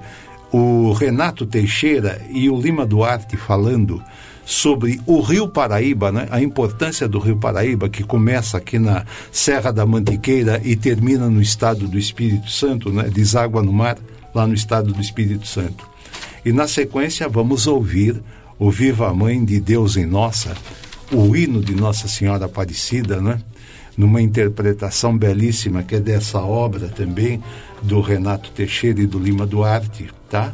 o Renato Teixeira e o Lima Duarte falando sobre o Rio Paraíba, né? a importância do Rio Paraíba, que começa aqui na Serra da Mantiqueira e termina no estado do Espírito Santo, né? deságua no mar, lá no estado do Espírito Santo. E na sequência vamos ouvir o Viva a Mãe de Deus em Nossa, o hino de Nossa Senhora Aparecida, né? numa interpretação belíssima que é dessa obra também do Renato Teixeira e do Lima Duarte, tá?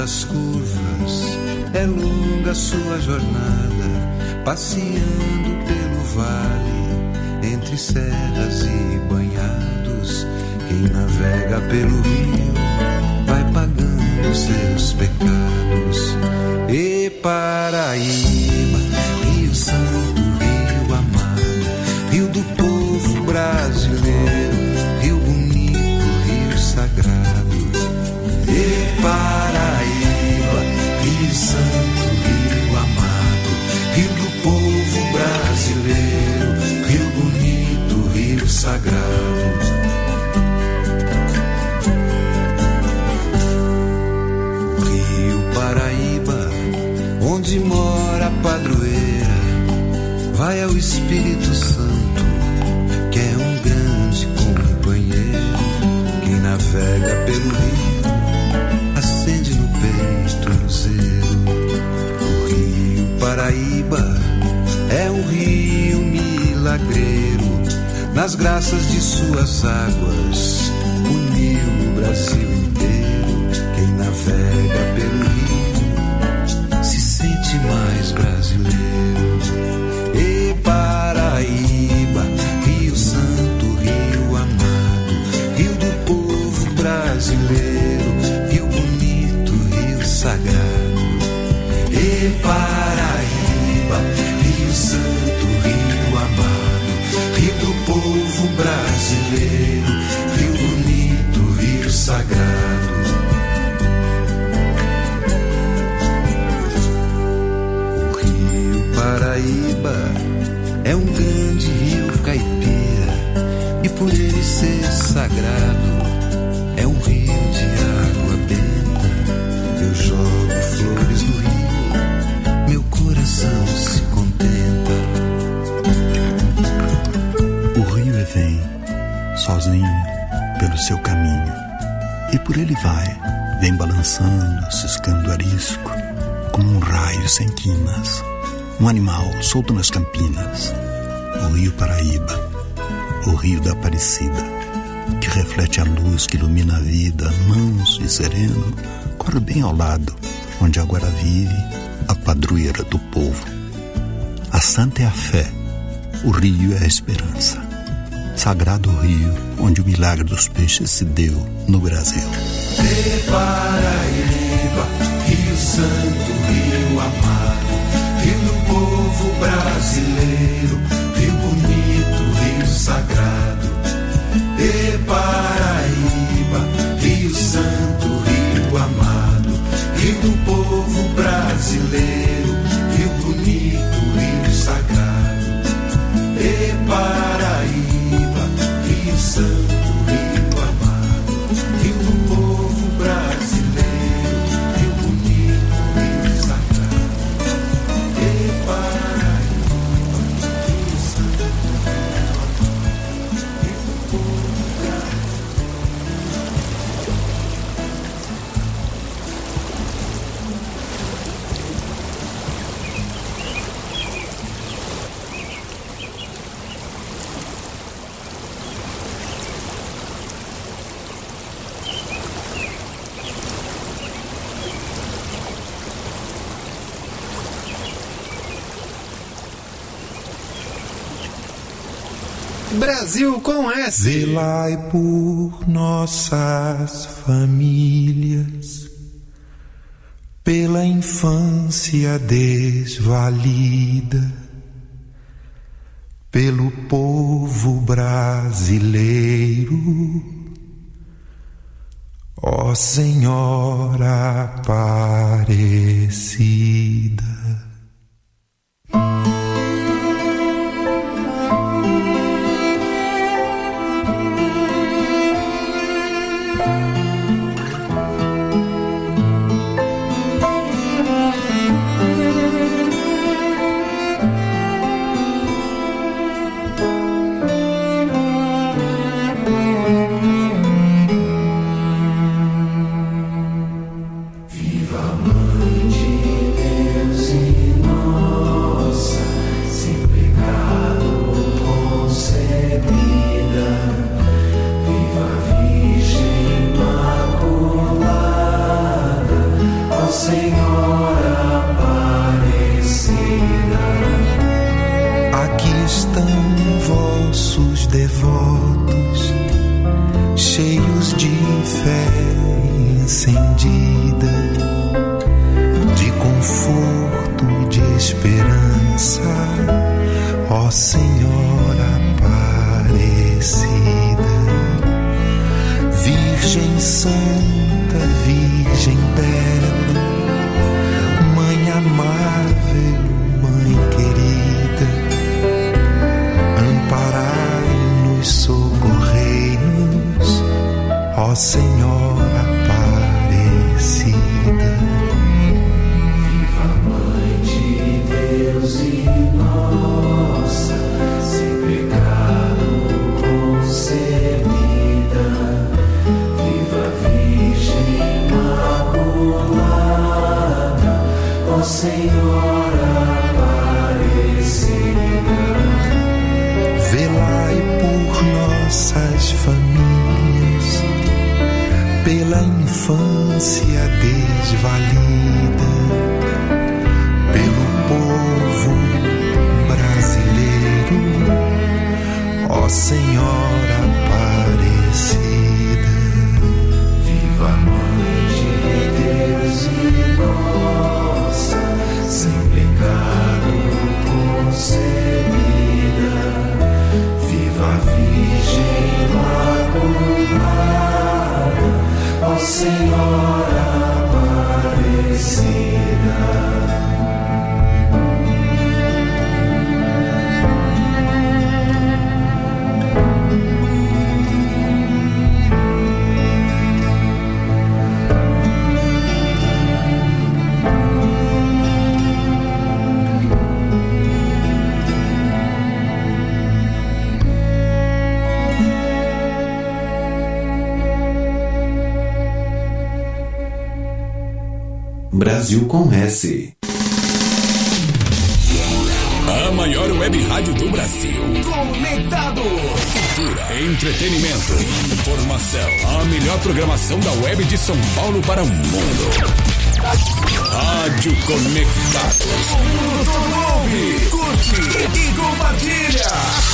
das curvas, é longa sua jornada, passeando pelo vale, entre serras e banhados. Quem navega pelo rio vai pagando seus pecados. E Paraíba, Rio Santo, Rio amado, Rio do povo brasileiro, Rio bonito, Rio sagrado. E Paraíba, Santo, Rio amado, Rio do povo brasileiro, Rio bonito, Rio sagrado. Rio Paraíba, onde mora a padroeira, vai ao Espírito Santo, que é um grande companheiro, quem navega pelo rio é um rio milagreiro. Nas graças de suas águas, uniu o Brasil inteiro. Quem navega pelo rio se sente mais brasileiro. Vem balançando, ciscando arisco, como um raio sem quinas. Um animal solto nas campinas, o rio Paraíba, o rio da Aparecida, que reflete a luz que ilumina a vida, manso e sereno, corre bem ao lado, onde agora vive a padroeira do povo. A santa é a fé, o rio é a esperança. Sagrado rio onde o milagre dos peixes se deu no Brasil. De Paraíba, Rio Santo, Rio amado, Rio do povo brasileiro, Rio bonito, Rio sagrado. De Paraíba, Rio Santo, Rio amado, Rio do povo brasileiro, Rio bonito, Rio sagrado. De Paraíba, Rio Santo, Brasil com S. Zelai por nossas famílias, pela infância desvalida, pelo povo brasileiro. Ó Senhora Aparecida. Estão vossos devotos, cheios de fé encendida, de conforto, de esperança, ó Senhora Aparecida. Virgem Santa, ó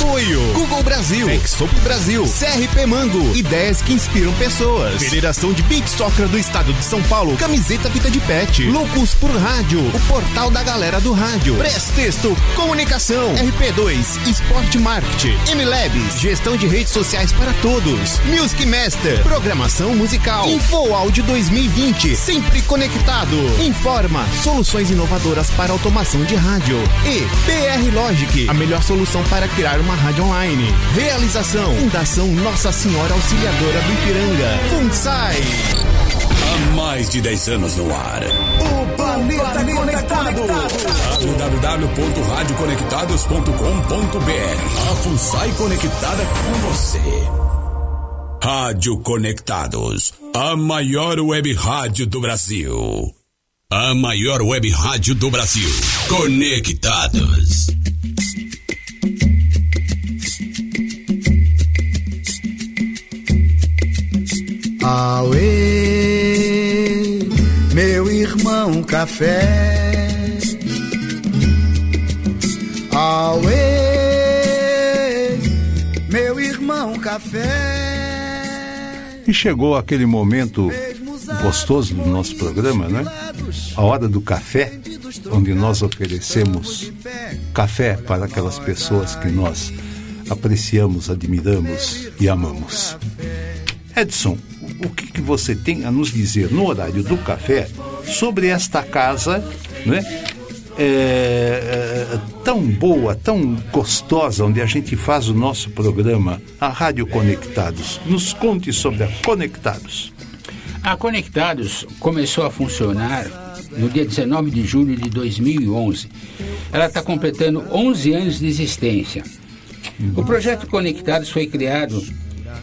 Apoio Google Brasil, Exop Brasil, CRP Mango, ideias que inspiram pessoas. Federação de Beat Soccer do Estado de São Paulo, camiseta Vita de Pet, Loucos por Rádio, o portal da galera do rádio. Prestexto, comunicação, RP2, Esporte Marketing, MLabs, gestão de redes sociais para todos. Music Master, programação musical. Info Áudio 2020, sempre conectado. Informa, soluções inovadoras para automação de rádio. E BR Logic, a melhor solução para criar uma rádio online. Realização, Fundação Nossa Senhora Auxiliadora do Ipiranga. FUNSAI. Há mais de 10 anos no ar. O planeta, conectado. www.radioconectados.com.br A FUNSAI conectada com você. Rádio Conectados, a maior web rádio do Brasil. A maior web rádio do Brasil. Conectados. Auê, meu irmão café. Auê, meu irmão café. E chegou aquele momento gostoso do nosso programa, né? A hora do café, onde nós oferecemos café para aquelas pessoas que nós apreciamos, admiramos e amamos. Edson, o que, que você tem a nos dizer no horário do café sobre esta casa, né? É, tão boa, tão gostosa, onde a gente faz o nosso programa, a Rádio Conectados. Nos conte sobre a Conectados. A Conectados começou a funcionar no dia 19 de julho de 2011. Ela está completando 11 anos de existência. O projeto Conectados foi criado,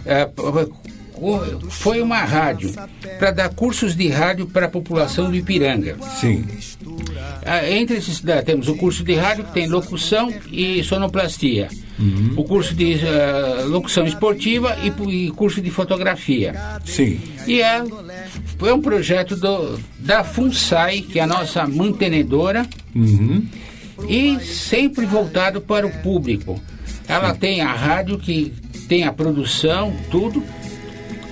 é, foi uma rádio para dar cursos de rádio para a população do Ipiranga. Sim. Ah, Entre esses da- temos o curso de rádio que tem locução e sonoplastia. O curso de ah, locução esportiva e, e curso de fotografia. Sim. E é, é um projeto do, da FUNSAI, que é a nossa mantenedora, Uhum. e sempre voltado para o público. Ela tem a rádio que tem a produção, tudo.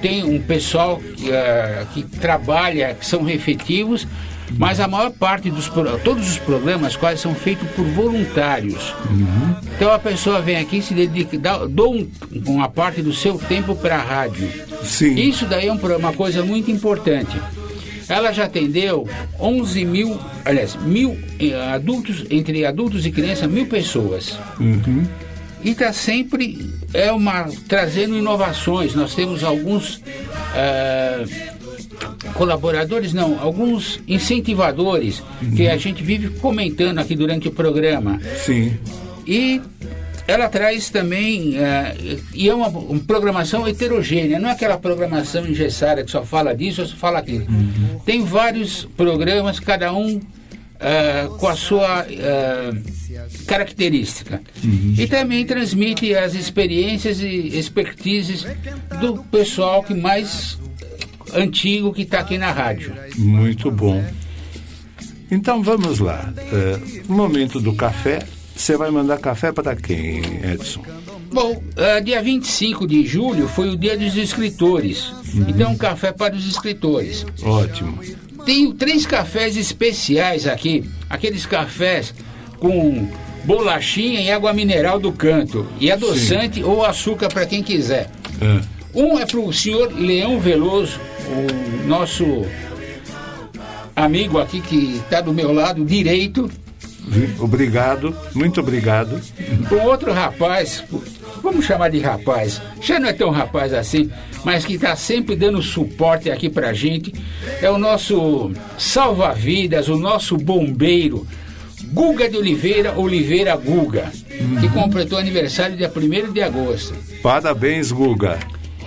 Tem um pessoal que, ah, que trabalha, que são efetivos, mas a maior parte dos todos os programas quase são feitos por voluntários. Então a pessoa vem aqui e se dedica, dá, doa um- uma parte do seu tempo para a rádio. Sim. Isso daí é um uma coisa muito importante. Ela já atendeu 11 mil, aliás, mil eh, adultos, entre adultos e crianças, mil pessoas. Uhum. E está sempre é uma, trazendo inovações. Nós temos alguns ah, colaboradores, não, alguns incentivadores que a gente vive comentando aqui durante o programa. Sim. E ela traz também, ah, e é uma, uma programação heterogênea, não é aquela programação engessada que só fala disso ou só fala aquilo. Tem vários programas, cada um ah, com a sua ah, característica. E também transmite as experiências e expertises do pessoal que mais antigo que está aqui na rádio. Muito bom. Então vamos lá. É, momento do café. Você vai mandar café para quem, Edson? Bom, ah, dia 25 de julho foi o dia dos escritores. Então, um café para os escritores. Ótimo. Tenho três cafés especiais aqui. Aqueles cafés com bolachinha e água mineral do canto. E adoçante ou açúcar para quem quiser. É. Um é para o senhor Leão Veloso, o nosso amigo aqui que está do meu lado direito. Obrigado, muito obrigado. Com outro rapaz, vamos chamar de rapaz, já não é tão rapaz assim, mas que está sempre dando suporte aqui pra gente, é o nosso salva-vidas, o nosso bombeiro, Guga de Oliveira, Oliveira Guga, que completou aniversário dia 1 de agosto. Parabéns, Guga.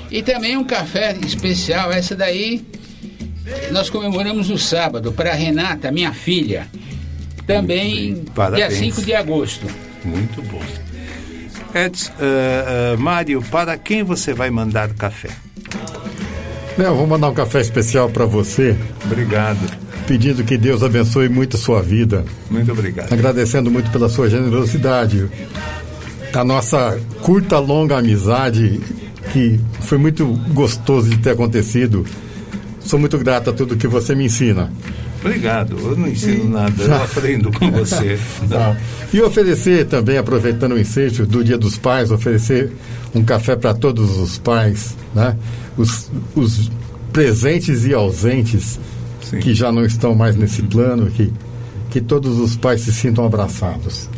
E também um café especial, essa daí nós comemoramos no sábado, para Renata, minha filha, também Parabéns. dia 5 de agosto. Muito bom. Edson, uh, uh, Mário, para quem você vai mandar café? Eu vou mandar um café especial para você. Obrigado. Pedindo que Deus abençoe muito a sua vida. Muito obrigado. Agradecendo muito pela sua generosidade. A nossa curta, longa amizade, que foi muito gostoso de ter acontecido. Sou muito grato a tudo que você me ensina. Obrigado. Eu não ensino nada, eu aprendo com você. Tá. E oferecer também, aproveitando o ensejo do Dia dos Pais, oferecer um café para todos os pais, né? Os, os presentes e ausentes Sim. que já não estão mais nesse plano, que, que todos os pais se sintam abraçados.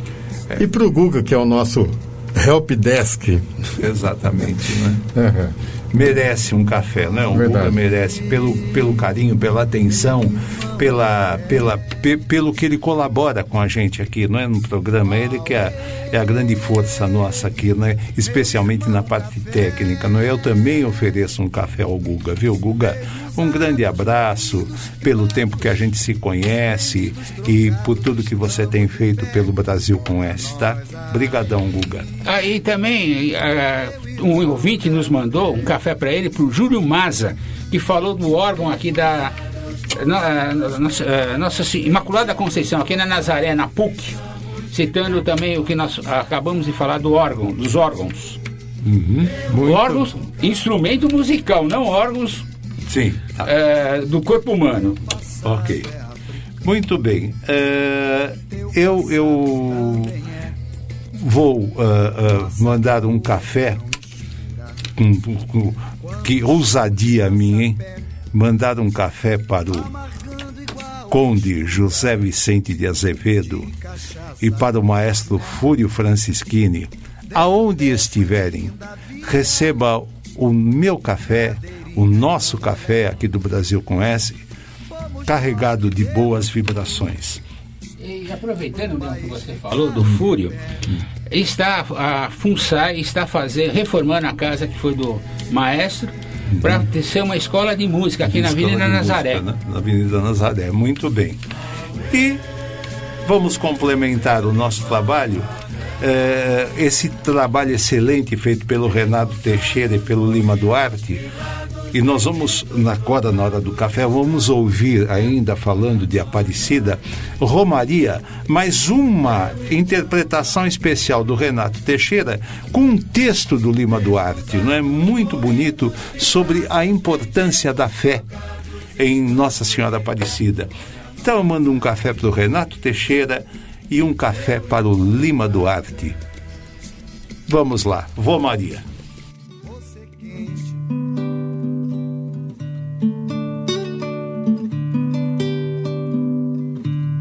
É. E para o Guga, que é o nosso help desk. Exatamente, né? Uhum. Merece um café, né? O Verdade. Guga merece pelo, pelo carinho, pela atenção, pela, pela, pe- pelo que ele colabora com a gente aqui, não é? No programa. Ele que é, é a grande força nossa aqui, né? Especialmente na parte técnica, não é? Eu também ofereço um café ao Guga, viu, Guga? Um grande abraço pelo tempo que a gente se conhece e por tudo que você tem feito pelo Brasil com S, tá? Brigadão, Guga. Aí também ah, um ouvinte nos mandou um café para ele, para o Júlio Maza, que falou do órgão aqui da na- nossa, ah, Nossa Imaculada Conceição, aqui na Nazaré, na PUC, citando também o que nós acabamos de falar do órgão, dos órgãos. Órgãos, instrumento musical, não órgãos Sim. Eh, do corpo humano. Ok. Muito bem. Eh, eu, eu vou ah, ah, mandar um café. Com, com- que ousadia minha, hein? Mandar um café para o Conde José Vicente de Azevedo e para o maestro Fúrio Francischini, aonde estiverem, receba o meu café, o nosso café aqui do Brasil com S, carregado de boas vibrações. E aproveitando o que você falou do Fúrio, está a FUNSAI está fazendo, reformando a casa que foi do maestro para ser uma escola de música aqui na Avenida Nazaré. Música, né? Na Avenida Nazaré, muito bem. E vamos complementar o nosso trabalho. eh, esse trabalho excelente feito pelo Renato Teixeira e pelo Lima Duarte. E nós vamos, na agora na hora do café, vamos ouvir ainda falando de Aparecida, Romaria, mais uma interpretação especial do Renato Teixeira com um texto do Lima Duarte, não é muito bonito sobre a importância da fé em Nossa Senhora Aparecida. Então eu mando um café para o Renato Teixeira e um café para o Lima Duarte. Vamos lá, Vô Maria.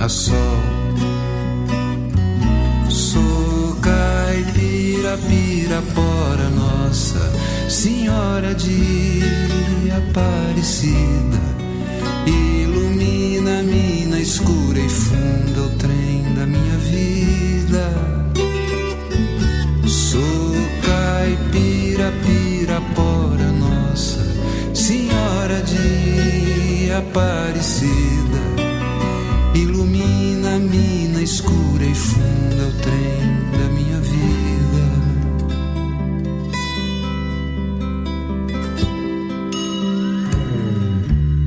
a sol. Sou caipira, pirapora, nossa Senhora de Aparecida. Ilumina a mina escura e funda o trem da minha vida. Sou caipira, pirapora, nossa Senhora de Aparecida. Ilumina a mina escura e funda o trem da minha vida.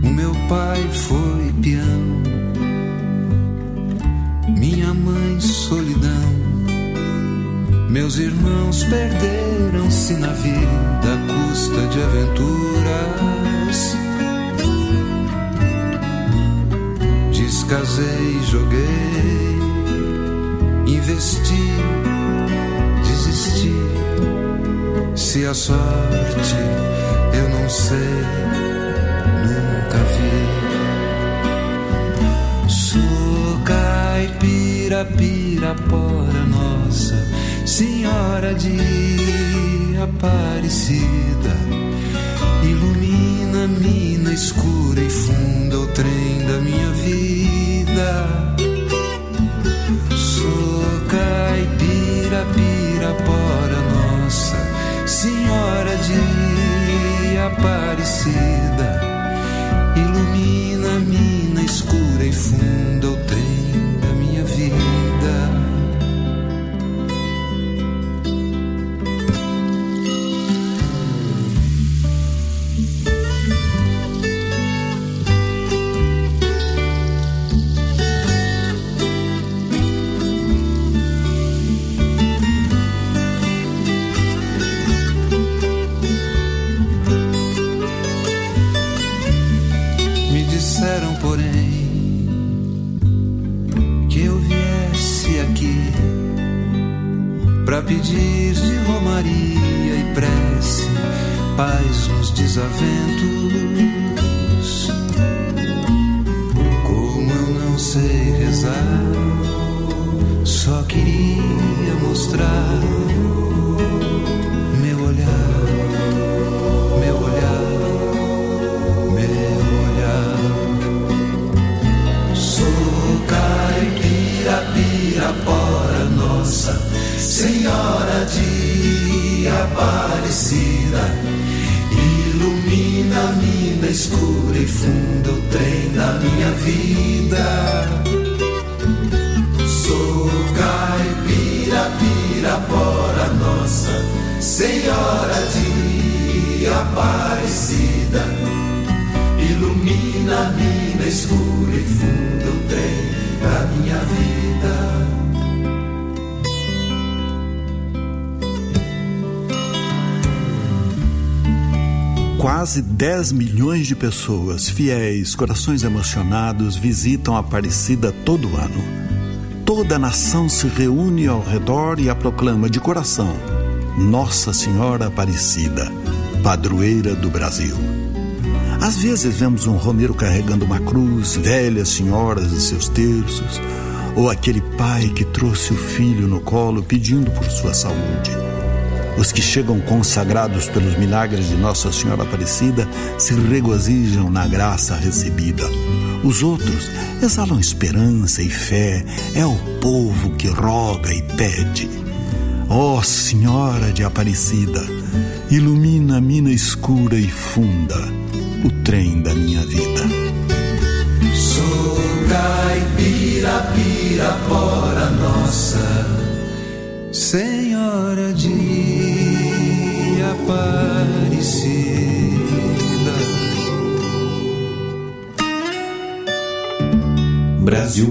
O meu pai foi peão, minha mãe solidão. Meus irmãos perderam-se na vida à custa de aventuras. Descasei, joguei, investi, desisti. Se a sorte eu não sei, nunca vi. Caipira Pirapora, nossa Senhora de Aparecida, ilumina a mina escura e funda o trem da minha vida. Sou caipira, pirapora, nossa Senhora de Aparecida, 10 milhões de pessoas, fiéis, corações emocionados, visitam a Aparecida todo ano. Toda a nação se reúne ao redor e a proclama de coração: Nossa Senhora Aparecida, padroeira do Brasil. Às vezes vemos um romeiro carregando uma cruz, velhas senhoras e seus terços, ou aquele pai que trouxe o filho no colo pedindo por sua saúde. Os que chegam consagrados pelos milagres de Nossa Senhora Aparecida se regozijam na graça recebida. Os outros exalam esperança e fé, é o povo que roga e pede. Ó oh, Senhora de Aparecida, ilumina a mina escura e funda o trem da minha vida. Sou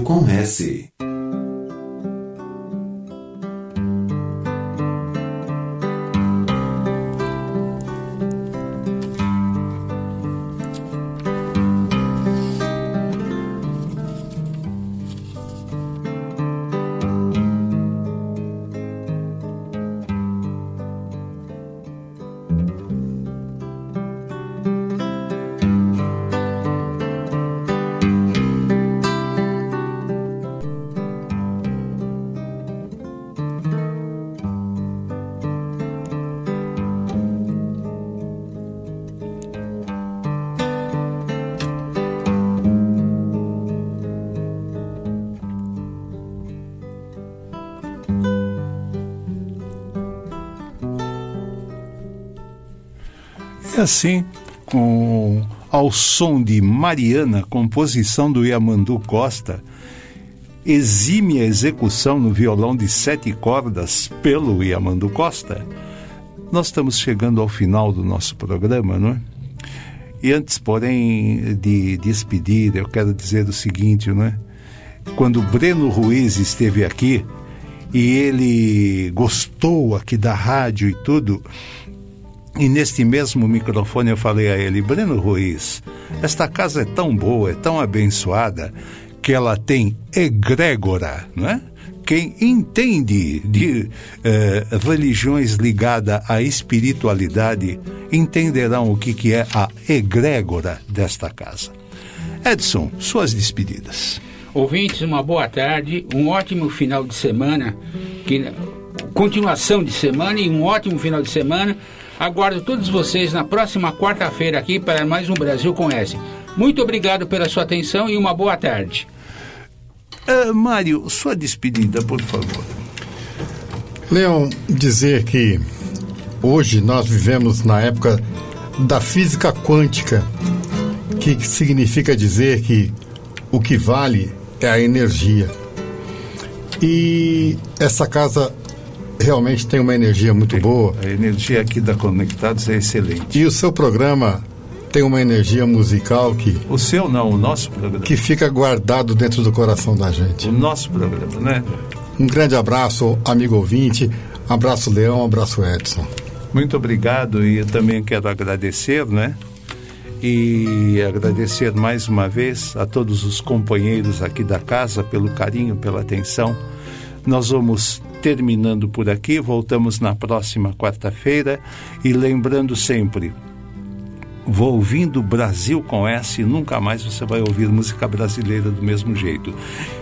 com S. Assim, com ao som de Mariana, composição do Yamandu Costa, exímia execução no violão de sete cordas pelo Yamandu Costa, nós estamos chegando ao final do nosso programa, não é? E antes, porém, de despedir, eu quero dizer o seguinte, não é? Quando Breno Ruiz esteve aqui e ele gostou aqui da rádio e tudo, e neste mesmo microfone eu falei a ele, Breno Ruiz, esta casa é tão boa, é tão abençoada, que ela tem egrégora, não é? Quem entende de eh, religiões ligadas à espiritualidade entenderão o que, que é a egrégora desta casa. Edson, suas despedidas. Ouvintes, uma boa tarde, um ótimo final de semana, que, continuação de semana e um ótimo final de semana. Aguardo todos vocês na próxima quarta-feira aqui para mais um Brasil Conhece. Muito obrigado pela sua atenção e uma boa tarde. Uh, Mário, sua despedida, por favor. Leão, dizer que hoje nós vivemos na época da física quântica, que significa dizer que o que vale é a energia. E essa casa realmente tem uma energia muito boa. A energia aqui da Conectados é excelente. E o seu programa tem uma energia musical que. O seu não, o nosso programa. Que fica guardado dentro do coração da gente. O nosso programa, né? Um grande abraço, amigo ouvinte. Abraço, Leão. Abraço, Edson. Muito obrigado e eu também quero agradecer, né? E agradecer mais uma vez a todos os companheiros aqui da casa pelo carinho, pela atenção. Nós vamos terminando por aqui, voltamos na próxima quarta-feira e lembrando sempre, vou ouvindo Brasil com S e nunca mais você vai ouvir música brasileira do mesmo jeito.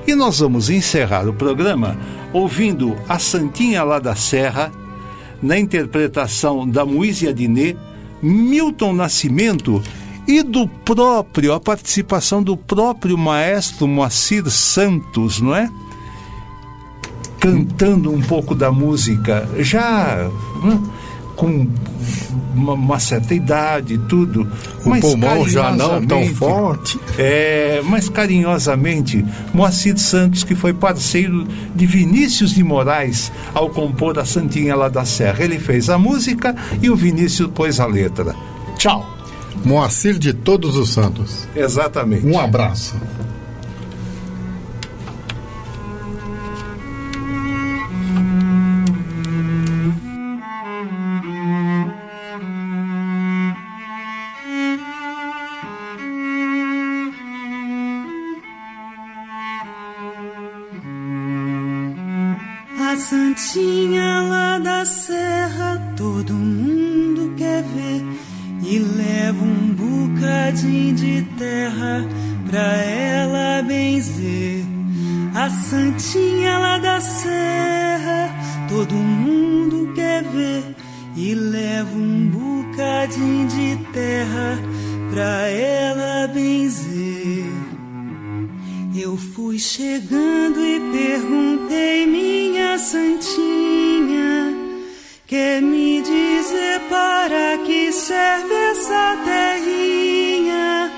E nós vamos encerrar o programa ouvindo a Santinha lá da Serra, na interpretação da Moise Adnet, Milton Nascimento e do próprio, a participação do próprio maestro Moacir Santos, não é? Cantando um pouco da música, já né? com uma, uma, certa idade e tudo. O mas pulmão já não tão forte. É, mas carinhosamente, Moacir Santos, que foi parceiro de Vinícius de Moraes ao compor a Santinha lá da Serra. Ele fez a música e o Vinícius pôs a letra. Tchau. Moacir de Todos os Santos. Exatamente. Um abraço. Santinha lá da Serra, todo mundo quer ver e leva um bocadinho de terra pra ela benzer. A Santinha lá da Serra, todo mundo quer ver e leva um bocadinho de terra pra ela benzer. Eu fui chegando e perguntei, minha Santinha, quer me dizer para que serve essa terrinha?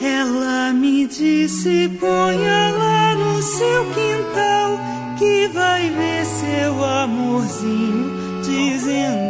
Ela me disse, ponha lá no seu quintal, que vai ver seu amorzinho, dizendo,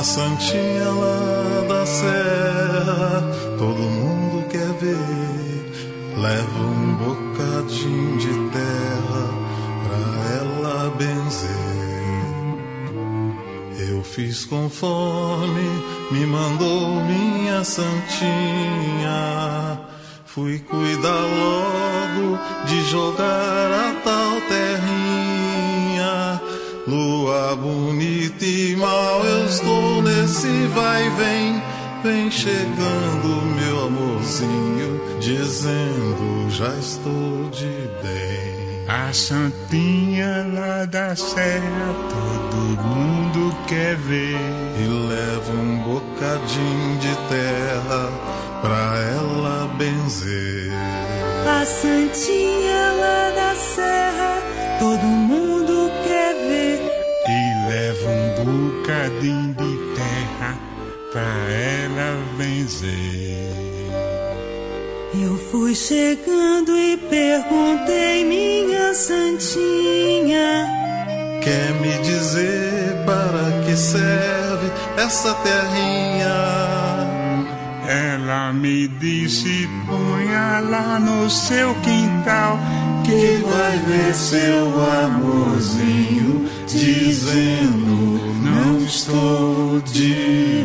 A Santinha lá da Serra, todo mundo quer ver, leva um bocadinho de terra pra ela benzer. Eu fiz conforme me mandou minha santinha. Fui cuidar logo de jogar a tal terrinha. Lua bonita e mal, eu estou nesse vai e vem. Vem chegando meu amorzinho, dizendo já estou de bem. A santinha lá da serra todo mundo quer ver E leva um bocadinho de terra pra ela benzer A santinha lá da serra todo mundo bocadinho de terra pra ela benzer eu fui chegando e perguntei, minha santinha. Quer me dizer para que serve essa terrinha? Ela me disse, ponha lá no seu quintal, que vai ver seu amorzinho dizendo não estou de